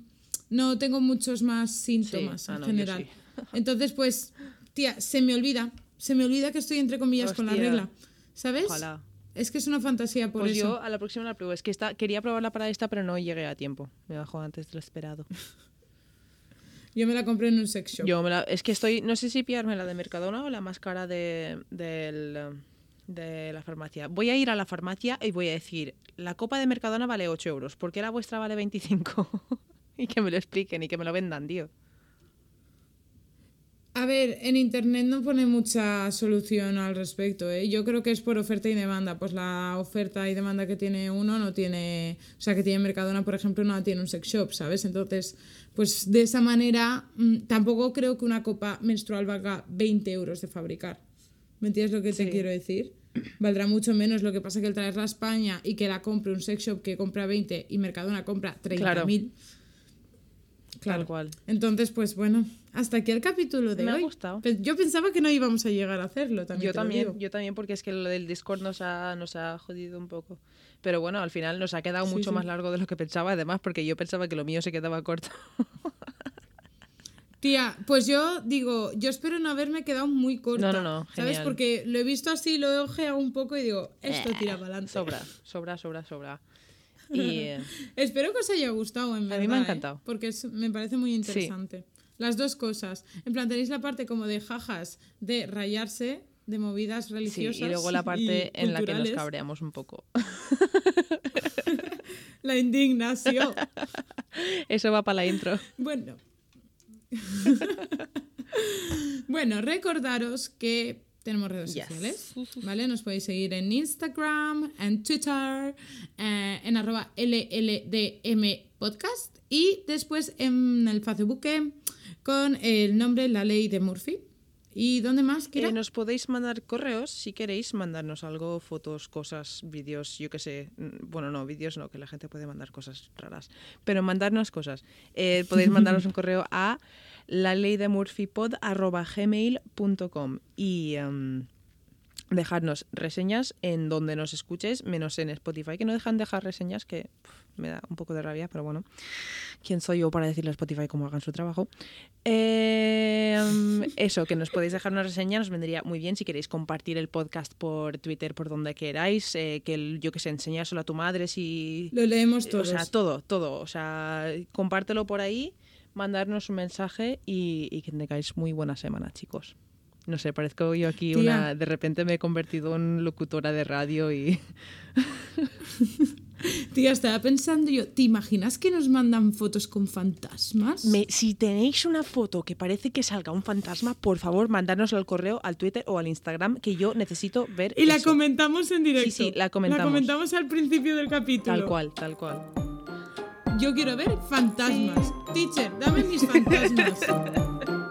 no tengo muchos más síntomas Ah, en no, yo general. sí. Entonces, pues, tía, se me olvida. Se me olvida que estoy entre comillas con la regla. ¿Sabes? Ojalá. Es que es una fantasía por Pues eso. yo a la próxima la pruebo. Es que esta, quería probarla para esta, pero no llegué a tiempo. Me bajó antes de lo esperado. Yo me la compré en un sex shop. Yo me la- es que estoy, no sé si pillarme la de Mercadona o la más cara de, eh, de la farmacia. Voy a ir a la farmacia y voy a decir, la copa de Mercadona vale 8 euros, ¿por qué la vuestra vale 25? y que me lo expliquen y que me lo vendan, tío. A ver, en internet no pone mucha solución al respecto. ¿eh? Yo creo que es por oferta y demanda. Pues la oferta y demanda que tiene uno no tiene. O sea, que tiene Mercadona, por ejemplo, no tiene un sex shop, ¿sabes? Entonces, pues de esa manera, mm, tampoco creo que una copa menstrual valga 20 euros de fabricar. ¿Me entiendes lo que te Sí. quiero decir? Valdrá mucho menos. Lo que pasa es que el traerla a España y que la compre un sex shop que compra 20 y Mercadona compra 30.000. Tal cual. Entonces, pues bueno, hasta aquí el capítulo de Me ha hoy. gustado. Pe- Yo pensaba que no íbamos a llegar a hacerlo también. Yo también, yo también, porque es que lo del Discord nos ha, nos ha jodido un poco. Pero bueno, al final nos ha quedado Sí, mucho sí. más largo de lo que pensaba, además, porque yo pensaba que lo mío se quedaba corto. Tía, pues yo digo, yo espero no haberme quedado muy corta. No, no, no, ¿Sabes? genial. Porque lo he visto así, lo he ojeado un poco y digo, esto Eh, tira para adelante. Sobra, sobra, sobra, sobra. Y eh, Espero que os haya gustado, en A verdad. mí me ha ¿eh? encantado. Porque es- me parece muy interesante. Las dos cosas. En plan, tenéis la parte como de jajas, de rayarse, de movidas sí, religiosas. y luego la parte en la que nos cabreamos un poco. La indignación. Eso va para la intro. Bueno. bueno, recordaros que tenemos redes Yes. sociales, ¿vale? Nos podéis seguir en Instagram, en Twitter, eh, en arroba LLDM podcast y después en el Facebook con el nombre La Ley de Murphy. ¿Y dónde más, Kira? Eh, nos podéis mandar correos si queréis mandarnos algo, fotos, cosas, vídeos, yo qué sé. Mm, Bueno, no, vídeos no, que la gente puede mandar cosas raras. Pero mandarnos cosas. Eh, podéis mandarnos un correo a la ley de gmail.com y em, dejarnos reseñas en donde nos escuches, menos en Spotify, que no dejan dejar reseñas, que me da un poco de rabia, pero bueno, ¿quién soy yo para decirle a Spotify cómo hagan su trabajo? Eh, eso, que nos podéis dejar una reseña, nos vendría muy bien si queréis compartir el podcast por Twitter, por donde queráis, eh, que el- yo que sé, enseñárselo a tu madre si... Lo leemos O todos. sea, todo, todo. O sea, compártelo por ahí, mandarnos un mensaje y, y que tengáis muy buena semana, chicos. No sé, parezco yo aquí Tía. una... De repente me he convertido en locutora de radio y... Tía, estaba pensando yo, ¿te imaginas que nos mandan fotos con fantasmas? Me- si tenéis una foto que parece que salga un fantasma, por favor, mandárnoslo al correo, al Twitter o al Instagram, que yo necesito ver Y la eso. comentamos en directo. Sí, sí, la comentamos. La comentamos al principio del capítulo. Tal cual, tal cual. Yo quiero ver fantasmas. Teacher, dame mis fantasmas.